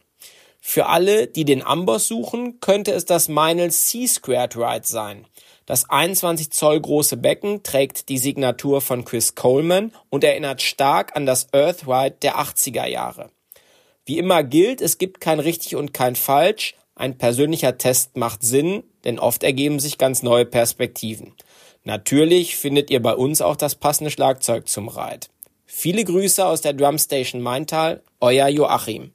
Für alle, die den Amboss suchen, könnte es das Meinl C-Squared Ride sein. Das 21 Zoll große Becken trägt die Signatur von Chris Coleman und erinnert stark an das Earthride der 80er Jahre. Wie immer gilt, es gibt kein richtig und kein falsch. Ein persönlicher Test macht Sinn, denn oft ergeben sich ganz neue Perspektiven. Natürlich findet ihr bei uns auch das passende Schlagzeug zum Ride. Viele Grüße aus der Drumstation Maintal, euer Joachim.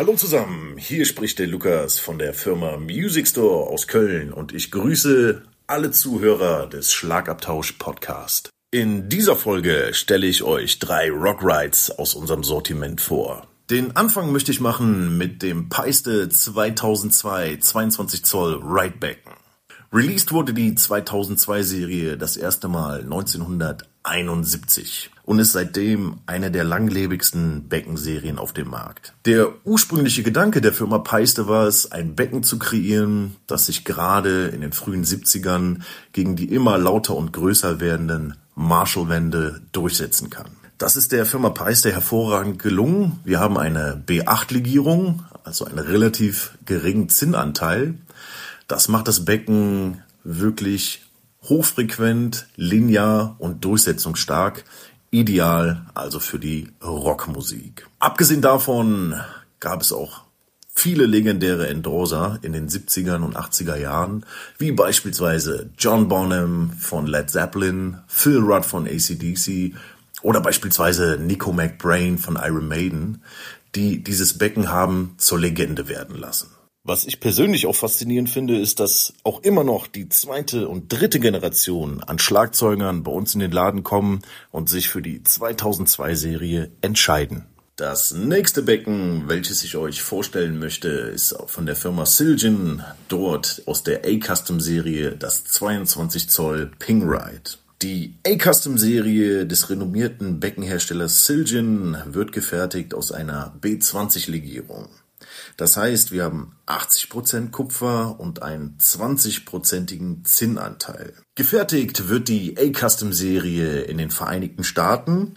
Hallo zusammen, hier spricht der Lukas von der Firma Music Store aus Köln und ich grüße alle Zuhörer des Schlagabtausch Podcast. In dieser Folge stelle ich euch drei Rock Rides aus unserem Sortiment vor. Den Anfang möchte ich machen mit dem Peiste 2002 22 Zoll Ridebecken. Released wurde die 2002 Serie das erste Mal 1971 und ist seitdem eine der langlebigsten Beckenserien auf dem Markt. Der ursprüngliche Gedanke der Firma Peiste war es, ein Becken zu kreieren, das sich gerade in den frühen 70ern gegen die immer lauter und größer werdenden Marshallwände durchsetzen kann. Das ist der Firma Peiste hervorragend gelungen. Wir haben eine B8-Legierung, also einen relativ geringen Zinnanteil das macht das Becken wirklich hochfrequent, linear und durchsetzungsstark. Ideal also für die Rockmusik. Abgesehen davon gab es auch viele legendäre Endorser in den 70ern und 80er Jahren, wie beispielsweise John Bonham von Led Zeppelin, Phil Rudd von ACDC oder beispielsweise Nico McBrain von Iron Maiden, die dieses Becken haben zur Legende werden lassen. Was ich persönlich auch faszinierend finde, ist, dass auch immer noch die zweite und dritte Generation an Schlagzeugern bei uns in den Laden kommen und sich für die 2002 Serie entscheiden. Das nächste Becken, welches ich euch vorstellen möchte, ist von der Firma Silgen, dort aus der A-Custom-Serie das 22 Zoll Ping Ride. Die A-Custom-Serie des renommierten Beckenherstellers Silgen wird gefertigt aus einer B20-Legierung. Das heißt, wir haben 80% Kupfer und einen 20%igen Zinnanteil. Gefertigt wird die A-Custom-Serie in den Vereinigten Staaten.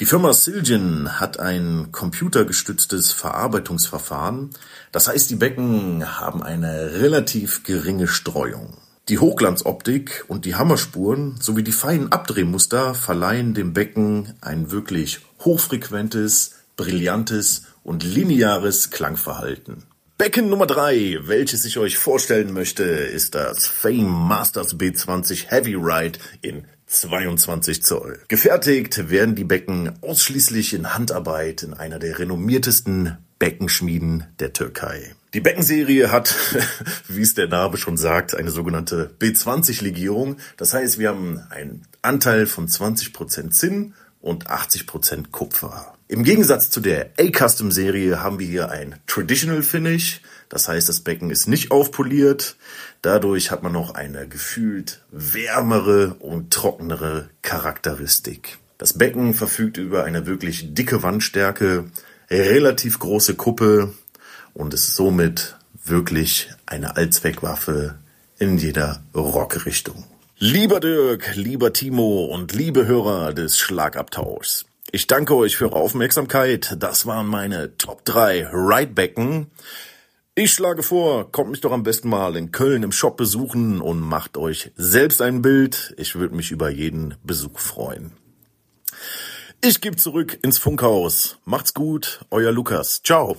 Die Firma Silgen hat ein computergestütztes Verarbeitungsverfahren. Das heißt, die Becken haben eine relativ geringe Streuung. Die Hochglanzoptik und die Hammerspuren sowie die feinen Abdrehmuster verleihen dem Becken einen wirklich hochfrequentes, brillantes und lineares Klangverhalten. Becken Nummer drei, welches ich euch vorstellen möchte, ist das Fame Masters B20 Heavy Ride in 22 Zoll. Gefertigt werden die Becken ausschließlich in Handarbeit in einer der renommiertesten Beckenschmieden der Türkei. Die Beckenserie hat, wie es der Name schon sagt, eine sogenannte B20-Legierung. Das heißt, wir haben einen Anteil von 20% Zinn und 80% Kupfer. Im Gegensatz zu der A-Custom-Serie haben wir hier ein Traditional Finish. Das heißt, das Becken ist nicht aufpoliert. Dadurch hat man noch eine gefühlt wärmere und trockenere Charakteristik. Das Becken verfügt über eine wirklich dicke Wandstärke, relativ große Kuppe und ist somit wirklich eine Allzweckwaffe in jeder Rockrichtung. Lieber Dirk, lieber Timo und liebe Hörer des Schlagabtauschs. Ich danke euch für eure Aufmerksamkeit. Das waren meine Top 3 Ridebecken. Ich schlage vor, kommt mich doch am besten mal in Köln im Shop besuchen und macht euch selbst ein Bild. Ich würde mich über jeden Besuch freuen. Ich gebe zurück ins Funkhaus. Macht's gut, euer Lukas. Ciao.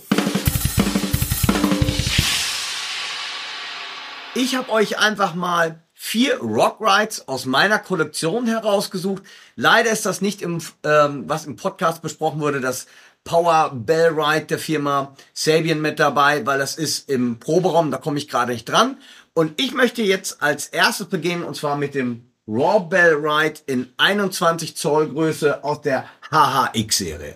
Ich habe euch einfach mal vier Rock Rides aus meiner Kollektion herausgesucht. Leider ist das nicht im, ähm, was im Podcast besprochen wurde, das Power Bell Ride der Firma Sabian mit dabei, weil das ist im Proberaum, da komme ich gerade nicht dran. Und ich möchte jetzt als erstes beginnen und zwar mit dem Raw Bell Ride in 21 Zoll Größe aus der HHX Serie.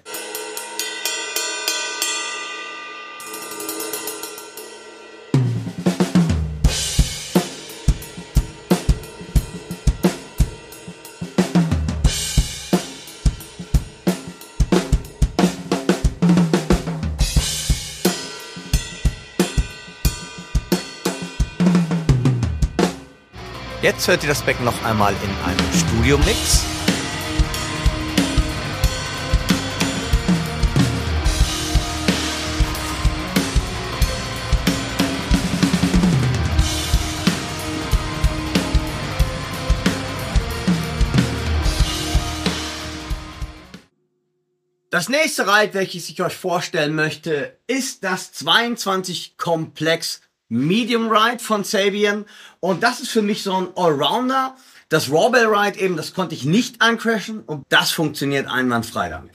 Jetzt hört ihr das Becken noch einmal in einem Studio-Mix. Das nächste Ride, welches ich euch vorstellen möchte, ist das 22 Komplex Medium Ride von Sabian. Und das ist für mich so ein Allrounder. Das Rawbell Ride eben, das konnte ich nicht eincrashen und das funktioniert einwandfrei damit.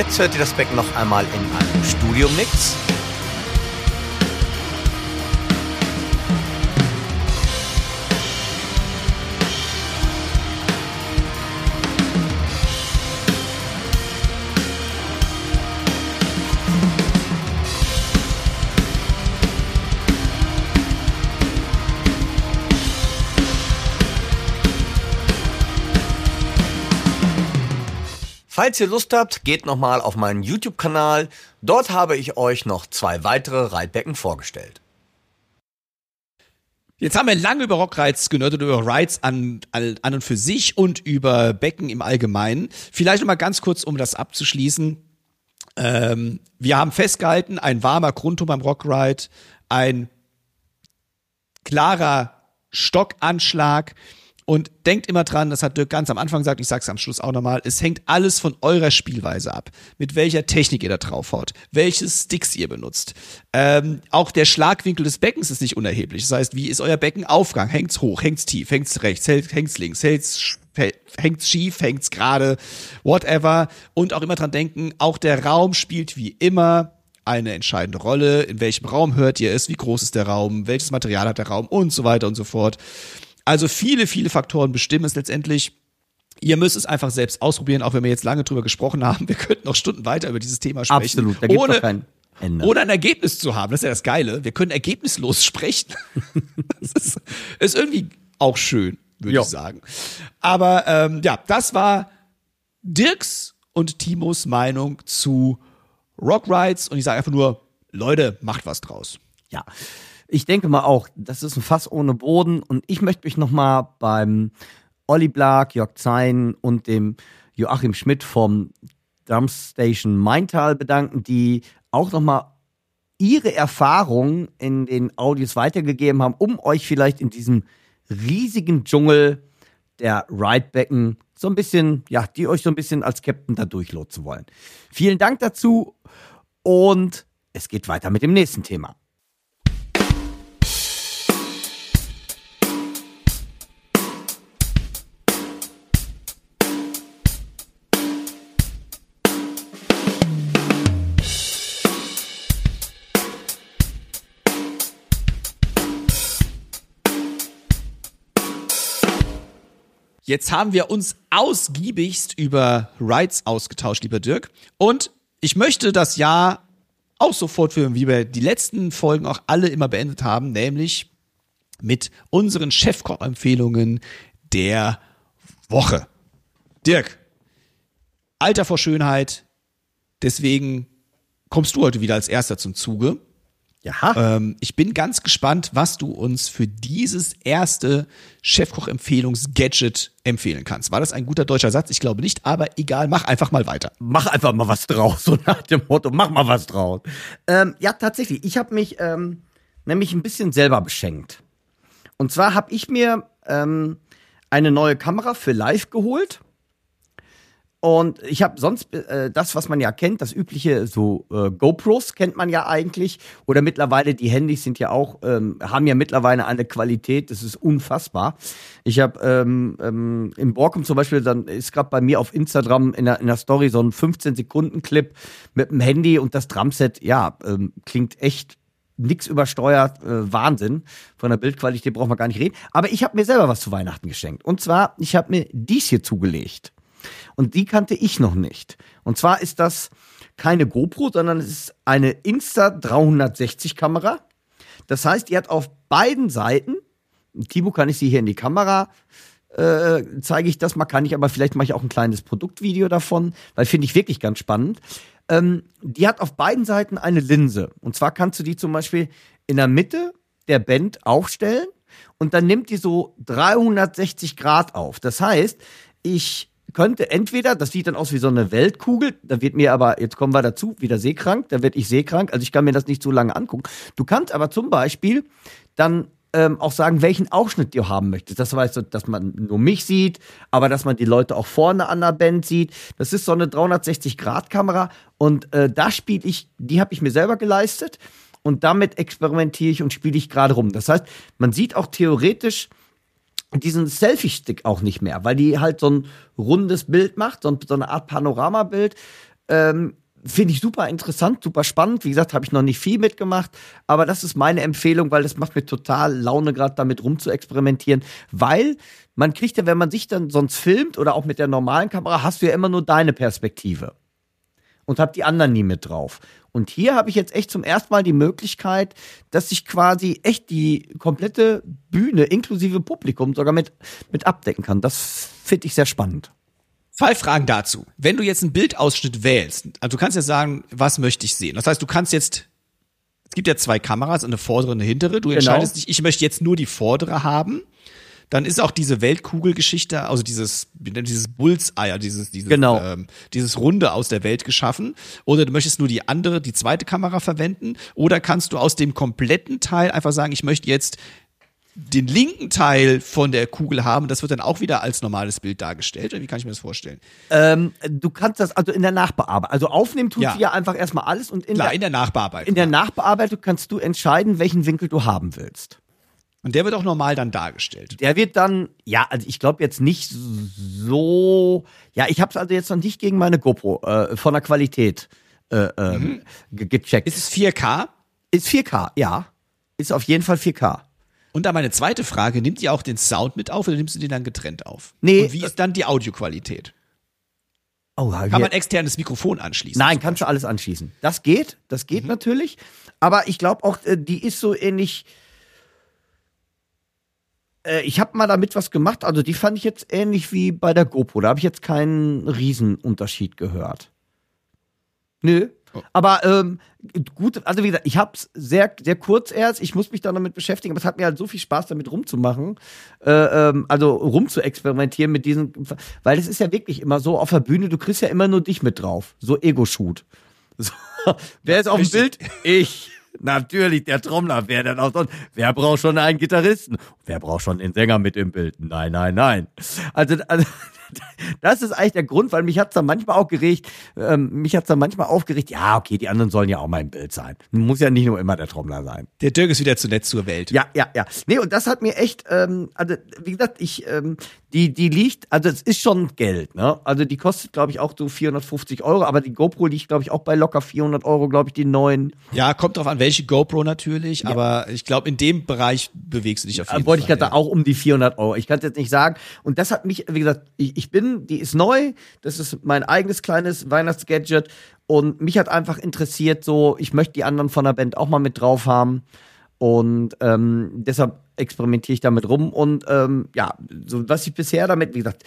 Jetzt hört ihr das Becken noch einmal in einem Studio-Mix. Falls ihr Lust habt, geht nochmal auf meinen YouTube-Kanal. Dort habe ich euch noch zwei weitere Reitbecken vorgestellt. Jetzt haben wir lange über Rockrides genördet, über Rides an, an, an und für sich und über Becken im Allgemeinen. Vielleicht nochmal ganz kurz, um das abzuschließen. Ähm, wir haben festgehalten, ein warmer Grundton beim Rockride, ein klarer Stockanschlag, und denkt immer dran, das hat Dirk ganz am Anfang gesagt, ich sag's am Schluss auch nochmal, es hängt alles von eurer Spielweise ab. Mit welcher Technik ihr da drauf haut, welche Sticks ihr benutzt. Ähm, auch der Schlagwinkel des Beckens ist nicht unerheblich. Das heißt, wie ist euer Beckenaufgang? Hängt's hoch, hängt's tief, hängt's rechts, hängt's links, hängt's hängt's schief, hängt's gerade, whatever. Und auch immer dran denken, auch der Raum spielt wie immer eine entscheidende Rolle. In welchem Raum hört ihr es? Wie groß ist der Raum? Welches Material hat der Raum? Und so weiter und so fort. Also viele, viele Faktoren bestimmen es letztendlich. Ihr müsst es einfach selbst ausprobieren, auch wenn wir jetzt lange drüber gesprochen haben. Wir könnten noch Stunden weiter über dieses Thema sprechen. Absolut, da gibt's ohne, kein Ende. ohne ein Ergebnis zu haben. Das ist ja das Geile. Wir können ergebnislos sprechen. das ist, ist irgendwie auch schön, würde ich sagen. Aber ähm, ja, das war Dirks und Timos Meinung zu Rock Rides und ich sage einfach nur Leute, macht was draus. Ja, ich denke mal auch, das ist ein Fass ohne Boden und ich möchte mich nochmal beim Olli Blag, Jörg Zein und dem Joachim Schmidt vom Drumstation Maintal bedanken, die auch nochmal ihre Erfahrungen in den Audios weitergegeben haben, um euch vielleicht in diesem riesigen Dschungel der Ridebecken so ein bisschen, ja, die euch so ein bisschen als Captain da durchlotsen wollen. Vielen Dank dazu und es geht weiter mit dem nächsten Thema. Jetzt haben wir uns ausgiebigst über Rights ausgetauscht, lieber Dirk. Und ich möchte das Jahr auch so fortführen, wie wir die letzten Folgen auch alle immer beendet haben, nämlich mit unseren Chefkoch-Empfehlungen der Woche. Dirk, Alter vor Schönheit, deswegen kommst du heute wieder als erster zum Zuge. Ja. Ähm, ich bin ganz gespannt, was du uns für dieses erste Chefkoch-Empfehlungs-Gadget empfehlen kannst. War das ein guter deutscher Satz? Ich glaube nicht, aber egal, mach einfach mal weiter. mach einfach mal was draus, so nach dem Motto, mach mal was draus. Ähm, ja, tatsächlich, ich habe mich ähm, nämlich ein bisschen selber beschenkt. Und zwar habe ich mir ähm, eine neue Kamera für Live geholt. Und ich habe sonst äh, das, was man ja kennt, das übliche, so äh, GoPros kennt man ja eigentlich. Oder mittlerweile, die Handys sind ja auch, ähm, haben ja mittlerweile eine Qualität, das ist unfassbar. Ich habe ähm, ähm, im Borkum zum Beispiel, dann ist gerade bei mir auf Instagram in der, in der Story so ein 15-Sekunden-Clip mit dem Handy und das Drumset, ja, ähm, klingt echt nix übersteuert, äh, Wahnsinn. Von der Bildqualität brauchen wir gar nicht reden. Aber ich habe mir selber was zu Weihnachten geschenkt. Und zwar, ich habe mir dies hier zugelegt. Und die kannte ich noch nicht. Und zwar ist das keine GoPro, sondern es ist eine Insta 360 Kamera. Das heißt, die hat auf beiden Seiten, Timo kann ich sie hier in die Kamera äh, zeige ich das mal, kann ich aber vielleicht mache ich auch ein kleines Produktvideo davon, weil finde ich wirklich ganz spannend. Ähm, die hat auf beiden Seiten eine Linse. Und zwar kannst du die zum Beispiel in der Mitte der Band aufstellen und dann nimmt die so 360 Grad auf. Das heißt, ich könnte entweder, das sieht dann aus wie so eine Weltkugel, da wird mir aber, jetzt kommen wir dazu, wieder seekrank, da werde ich seekrank, also ich kann mir das nicht so lange angucken. Du kannst aber zum Beispiel dann ähm, auch sagen, welchen Ausschnitt du haben möchtest. Das heißt, dass man nur mich sieht, aber dass man die Leute auch vorne an der Band sieht. Das ist so eine 360-Grad-Kamera und äh, da spiele ich, die habe ich mir selber geleistet und damit experimentiere ich und spiele ich gerade rum. Das heißt, man sieht auch theoretisch diesen Selfie-Stick auch nicht mehr, weil die halt so ein rundes Bild macht, so, ein, so eine Art Panoramabild. Ähm, Finde ich super interessant, super spannend. Wie gesagt, habe ich noch nicht viel mitgemacht, aber das ist meine Empfehlung, weil das macht mir total Laune, gerade damit rum zu experimentieren, weil man kriegt ja, wenn man sich dann sonst filmt oder auch mit der normalen Kamera, hast du ja immer nur deine Perspektive und habe die anderen nie mit drauf. Und hier habe ich jetzt echt zum ersten Mal die Möglichkeit, dass ich quasi echt die komplette Bühne inklusive Publikum sogar mit, mit abdecken kann. Das finde ich sehr spannend. Zwei Fragen dazu. Wenn du jetzt einen Bildausschnitt wählst, also du kannst ja sagen, was möchte ich sehen? Das heißt, du kannst jetzt, es gibt ja zwei Kameras, eine vordere und eine hintere. Du entscheidest dich, ich möchte jetzt nur die vordere haben. Dann ist auch diese Weltkugelgeschichte, also dieses, dieses Bullseye, dieses, dieses, Genau. ähm, dieses Runde aus der Welt geschaffen. Oder du möchtest nur die andere, die zweite Kamera verwenden. Oder kannst du aus dem kompletten Teil einfach sagen, ich möchte jetzt den linken Teil von der Kugel haben. Das wird dann auch wieder als normales Bild dargestellt. Oder wie kann ich mir das vorstellen? Ähm, du kannst das also in der Nachbearbeitung, also aufnehmen tut Ja. sie ja einfach erstmal alles und in, Klar, der, in der Nachbearbeitung. in der Nachbearbeitung kannst du entscheiden, welchen Winkel du haben willst. Und der wird auch normal dann dargestellt. Der wird dann, ja, also ich glaube jetzt nicht so, ja, ich habe es also jetzt noch nicht gegen meine GoPro äh, von der Qualität äh, ähm, ge gecheckt. Ist es 4K? Ist 4K, ja. Ist auf jeden Fall 4K. Und dann meine zweite Frage, nimmt ihr auch den Sound mit auf oder nimmst du den dann getrennt auf? Nee, Und wie ist dann die Audioqualität? Oh, Kann man externes Mikrofon anschließen? Nein, kannst du alles anschließen. Das geht, das geht natürlich. Aber ich glaube auch, äh, die ist so ähnlich. Äh, Ich habe mal damit was gemacht, also die fand ich jetzt ähnlich wie bei der GoPro. Da habe ich jetzt keinen Riesenunterschied gehört. Nö. Aber ähm, gut, also wie gesagt, ich hab's sehr, sehr kurz erst. Ich muss mich da noch mit beschäftigen, aber es hat mir halt so viel Spaß damit rumzumachen, äh, ähm, also rumzuexperimentieren mit diesen, weil es ist ja wirklich immer so auf der Bühne, du kriegst ja immer nur dich mit drauf, so Ego-Shoot. So, wer ist auf dem Bild? Ich. Natürlich, der Trommler. Wer denn auch sonst? Wer braucht schon einen Gitarristen? Wer braucht schon den Sänger mit im Bild? Nein, nein, nein. Also, also das ist eigentlich der Grund, weil mich hat's dann manchmal auch geregt, ähm, mich hat's dann manchmal aufgeregt, ja, okay, die anderen sollen ja auch mal im Bild sein. Muss ja nicht nur immer der Trommler sein. Der Dirk ist wieder zu nett zur Welt. Ja, ja, ja. Nee, und das hat mir echt, ähm, also wie gesagt, ich, ähm, die, die liegt, also es ist schon Geld, ne? Also die kostet, glaube ich, auch so 450 Euro, aber die GoPro liegt, glaube ich, auch bei locker 400 Euro, glaube ich, die neuen. Ja, kommt drauf an, welche GoPro natürlich, aber ich glaube, in dem Bereich bewegst du dich auf jeden Äh, Wollte ich Fall. gerade auch um die 400 Euro. Ich kann es jetzt nicht sagen. Und das hat mich, wie gesagt, ich, ich bin, die ist neu. Das ist mein eigenes kleines Weihnachtsgadget. Und mich hat einfach interessiert, so, ich möchte die anderen von der Band auch mal mit drauf haben. Und ähm, deshalb experimentiere ich damit rum. Und ähm, ja, so was ich bisher damit, wie gesagt,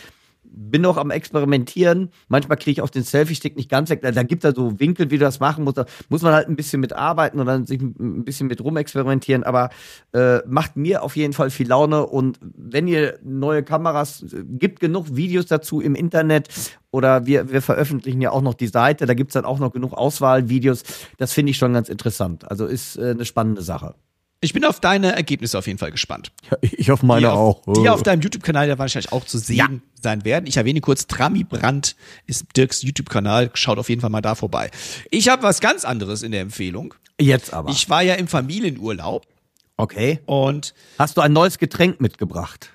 bin noch am Experimentieren. Manchmal kriege ich auch den Selfie-Stick nicht ganz weg. Da, gibt es so Winkel, wie du das machen musst. Da muss man halt ein bisschen mit arbeiten und dann sich ein bisschen mit rumexperimentieren. Aber äh, macht mir auf jeden Fall viel Laune. Und wenn ihr neue Kameras, äh, gibt genug Videos dazu im Internet. Oder wir, wir veröffentlichen ja auch noch die Seite. Da gibt's dann auch noch genug Auswahlvideos. Das finde ich schon ganz interessant. Also ist äh, eine spannende Sache. Ich bin auf deine Ergebnisse auf jeden Fall gespannt. Ich auf meine die auf, Die auf deinem YouTube-Kanal ja wahrscheinlich auch zu sehen Ja. sein werden. Ich erwähne kurz, Trami Brandt ist Dirks YouTube-Kanal. Schaut auf jeden Fall mal da vorbei. Ich habe was ganz anderes in der Empfehlung. Jetzt aber. Ich war ja im Familienurlaub okay. und Hast du ein neues Getränk mitgebracht?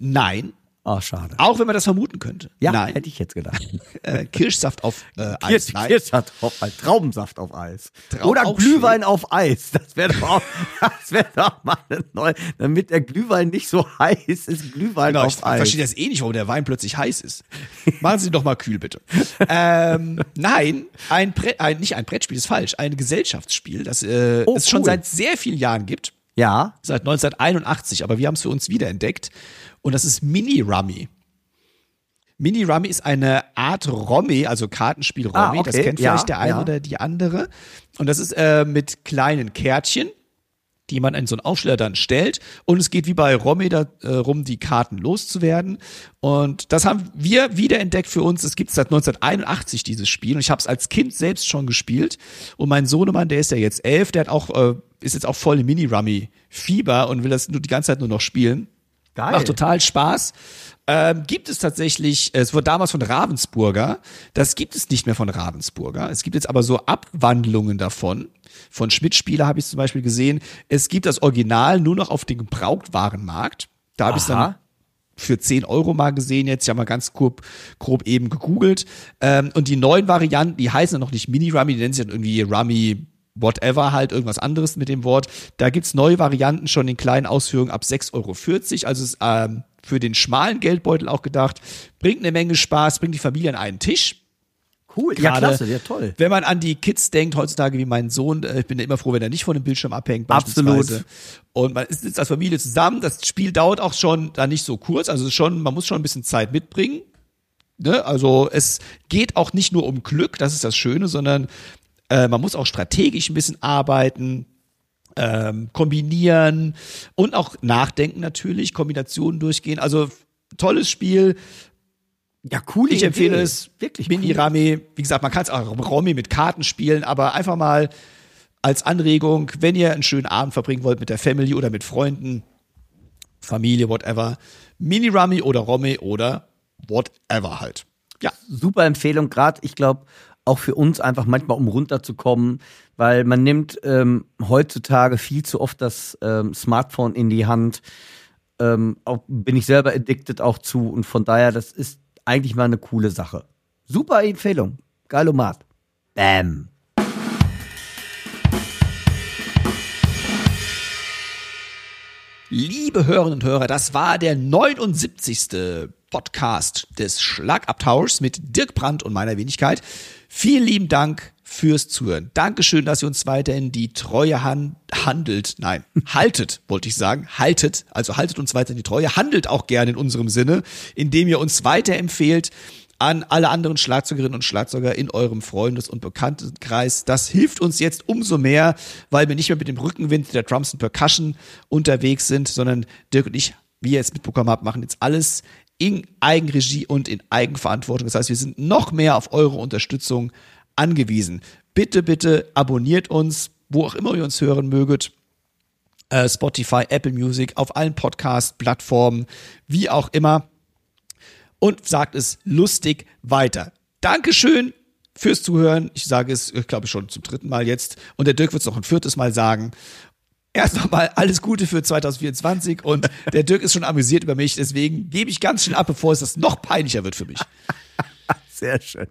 nein, Ah, schade. auch wenn man das vermuten könnte. Ja, nein, hätte ich jetzt gedacht. äh, Kirschsaft auf äh, Eis. Kirsch. Kirschsaft auf Eis, Traubensaft auf Eis. Trau- Oder Glühwein auf Eis. Das wäre doch, auch- das wäre doch mal eine neue, damit der Glühwein nicht so heiß ist, Glühwein Genau, ich auf Eis. verstehe das eh nicht, warum der Wein plötzlich heiß ist. Machen Sie ihn doch mal kühl, bitte. ähm, nein, ein, Brett, ein nicht ein Brettspiel ist falsch, ein Gesellschaftsspiel, das äh, Oh, es schon cool. seit sehr vielen Jahren gibt, Ja, seit 1981, aber wir haben es für uns wiederentdeckt und das ist Mini Rummy. Mini Rummy ist eine Art Rommi, also Kartenspiel Rommi, Ah, okay. das kennt Ja, vielleicht der eine ja. oder die andere. Und das ist äh, mit kleinen Kärtchen, die man in so einen Aufsteller dann stellt. Und es geht wie bei Rommi darum, die Karten loszuwerden. Und das haben wir wiederentdeckt für uns. Es gibt seit 1981 dieses Spiel. Und ich habe es als Kind selbst schon gespielt. Und mein Sohnemann, der ist ja jetzt elf, der hat auch, äh, ist jetzt auch voll im Mini-Rummy-Fieber und will das nur die ganze Zeit nur noch spielen. Geil. Macht total Spaß. Ähm, gibt es tatsächlich, es wurde damals von Ravensburger, das gibt es nicht mehr von Ravensburger. Es gibt jetzt aber so Abwandlungen davon. Von Schmidt-Spieler habe ich zum Beispiel gesehen. Es gibt das Original nur noch auf dem Gebrauchtwarenmarkt. Da habe ich dann Aha. für 10 Euro mal gesehen jetzt. Ich habe mal ganz grob, grob eben gegoogelt. Ähm, und die neuen Varianten, die heißen dann noch nicht Mini-Rummy, die nennen sich dann irgendwie Rummy whatever, halt irgendwas anderes mit dem Wort. Da gibt's neue Varianten schon in kleinen Ausführungen ab 6,40 Euro. Also ist ähm, für den schmalen Geldbeutel auch gedacht. Bringt eine Menge Spaß, bringt die Familie an einen Tisch. cool. Ja, Gerade klasse, ja toll. Wenn man an die Kids denkt, heutzutage wie mein Sohn, äh, ich bin ja immer froh, wenn er nicht von dem Bildschirm abhängt, Absolut. Und man ist jetzt als Familie zusammen. Das Spiel dauert auch schon da nicht so kurz. Also schon, man muss schon ein bisschen Zeit mitbringen. Ne? Also es geht auch nicht nur um Glück, das ist das Schöne, sondern äh, man muss auch strategisch ein bisschen arbeiten, ähm, kombinieren und auch nachdenken natürlich, Kombinationen durchgehen. Also tolles Spiel. Ja, cool. Ich empfehle es. Wirklich Mini cool. Rami. Wie gesagt, man kann es auch Romy mit Karten spielen, aber einfach mal als Anregung, wenn ihr einen schönen Abend verbringen wollt mit der Family oder mit Freunden, Familie, whatever. Mini Rummy oder Romy oder whatever halt. Ja. super Empfehlung, gerade ich glaube auch für uns einfach manchmal, um runterzukommen, weil man nimmt ähm, heutzutage viel zu oft das ähm, Smartphone in die Hand. Ähm, auch, bin ich selber addicted auch zu und von daher, das ist eigentlich mal eine coole Sache. Super Empfehlung. Geilomat. Bam. Liebe Hörerinnen und Hörer, das war der 79. Podcast des Schlagabtauschs mit Dirk Brandt und meiner Wenigkeit. Vielen lieben Dank fürs Zuhören. Dankeschön, dass ihr uns weiterhin die Treue han handelt. Nein, haltet, wollte ich sagen. Haltet, also haltet uns weiterhin die Treue. Handelt auch gerne in unserem Sinne, indem ihr uns weiterempfehlt an alle anderen Schlagzeugerinnen und Schlagzeuger in eurem Freundes- und Bekanntenkreis. Das hilft uns jetzt umso mehr, weil wir nicht mehr mit dem Rückenwind der Drums und Percussion unterwegs sind, sondern Dirk und ich, wie ihr jetzt mitbekommen habt, machen jetzt alles in Eigenregie und in Eigenverantwortung. Das heißt, wir sind noch mehr auf eure Unterstützung angewiesen. Bitte, bitte abonniert uns, wo auch immer ihr uns hören möget. Äh, Spotify, Apple Music, auf allen Podcast-Plattformen, wie auch immer. Und sagt es lustig weiter. Dankeschön fürs Zuhören. Ich sage es, ich glaube schon zum dritten Mal jetzt. Und der Dirk wird es noch ein viertes Mal sagen. Erst nochmal alles Gute für 2024 und der Dirk ist schon amüsiert über mich, deswegen gebe ich ganz schnell ab, bevor es das noch peinlicher wird für mich. Sehr schön.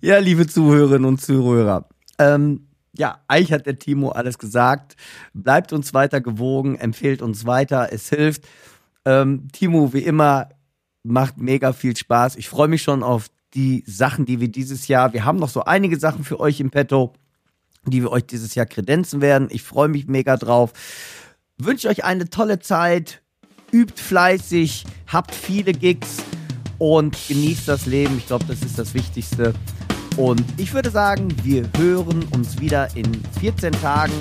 Ja, liebe Zuhörerinnen und Zuhörer. Ähm, ja, eigentlich hat der Timo alles gesagt. Bleibt uns weiter gewogen, empfehlt uns weiter, es hilft. Ähm, Timo, wie immer, macht mega viel Spaß. Ich freue mich schon auf die Sachen, die wir dieses Jahr, wir haben noch so einige Sachen für euch im Petto, die wir euch dieses Jahr kredenzen werden. Ich freue mich mega drauf. Wünsche euch eine tolle Zeit, übt fleißig, habt viele Gigs und genießt das Leben. Ich glaube, das ist das Wichtigste. Und ich würde sagen, wir hören uns wieder in 14 Tagen.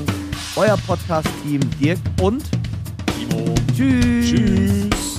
Euer Podcast-Team Dirk und Timo. Tschüss. Tschüss.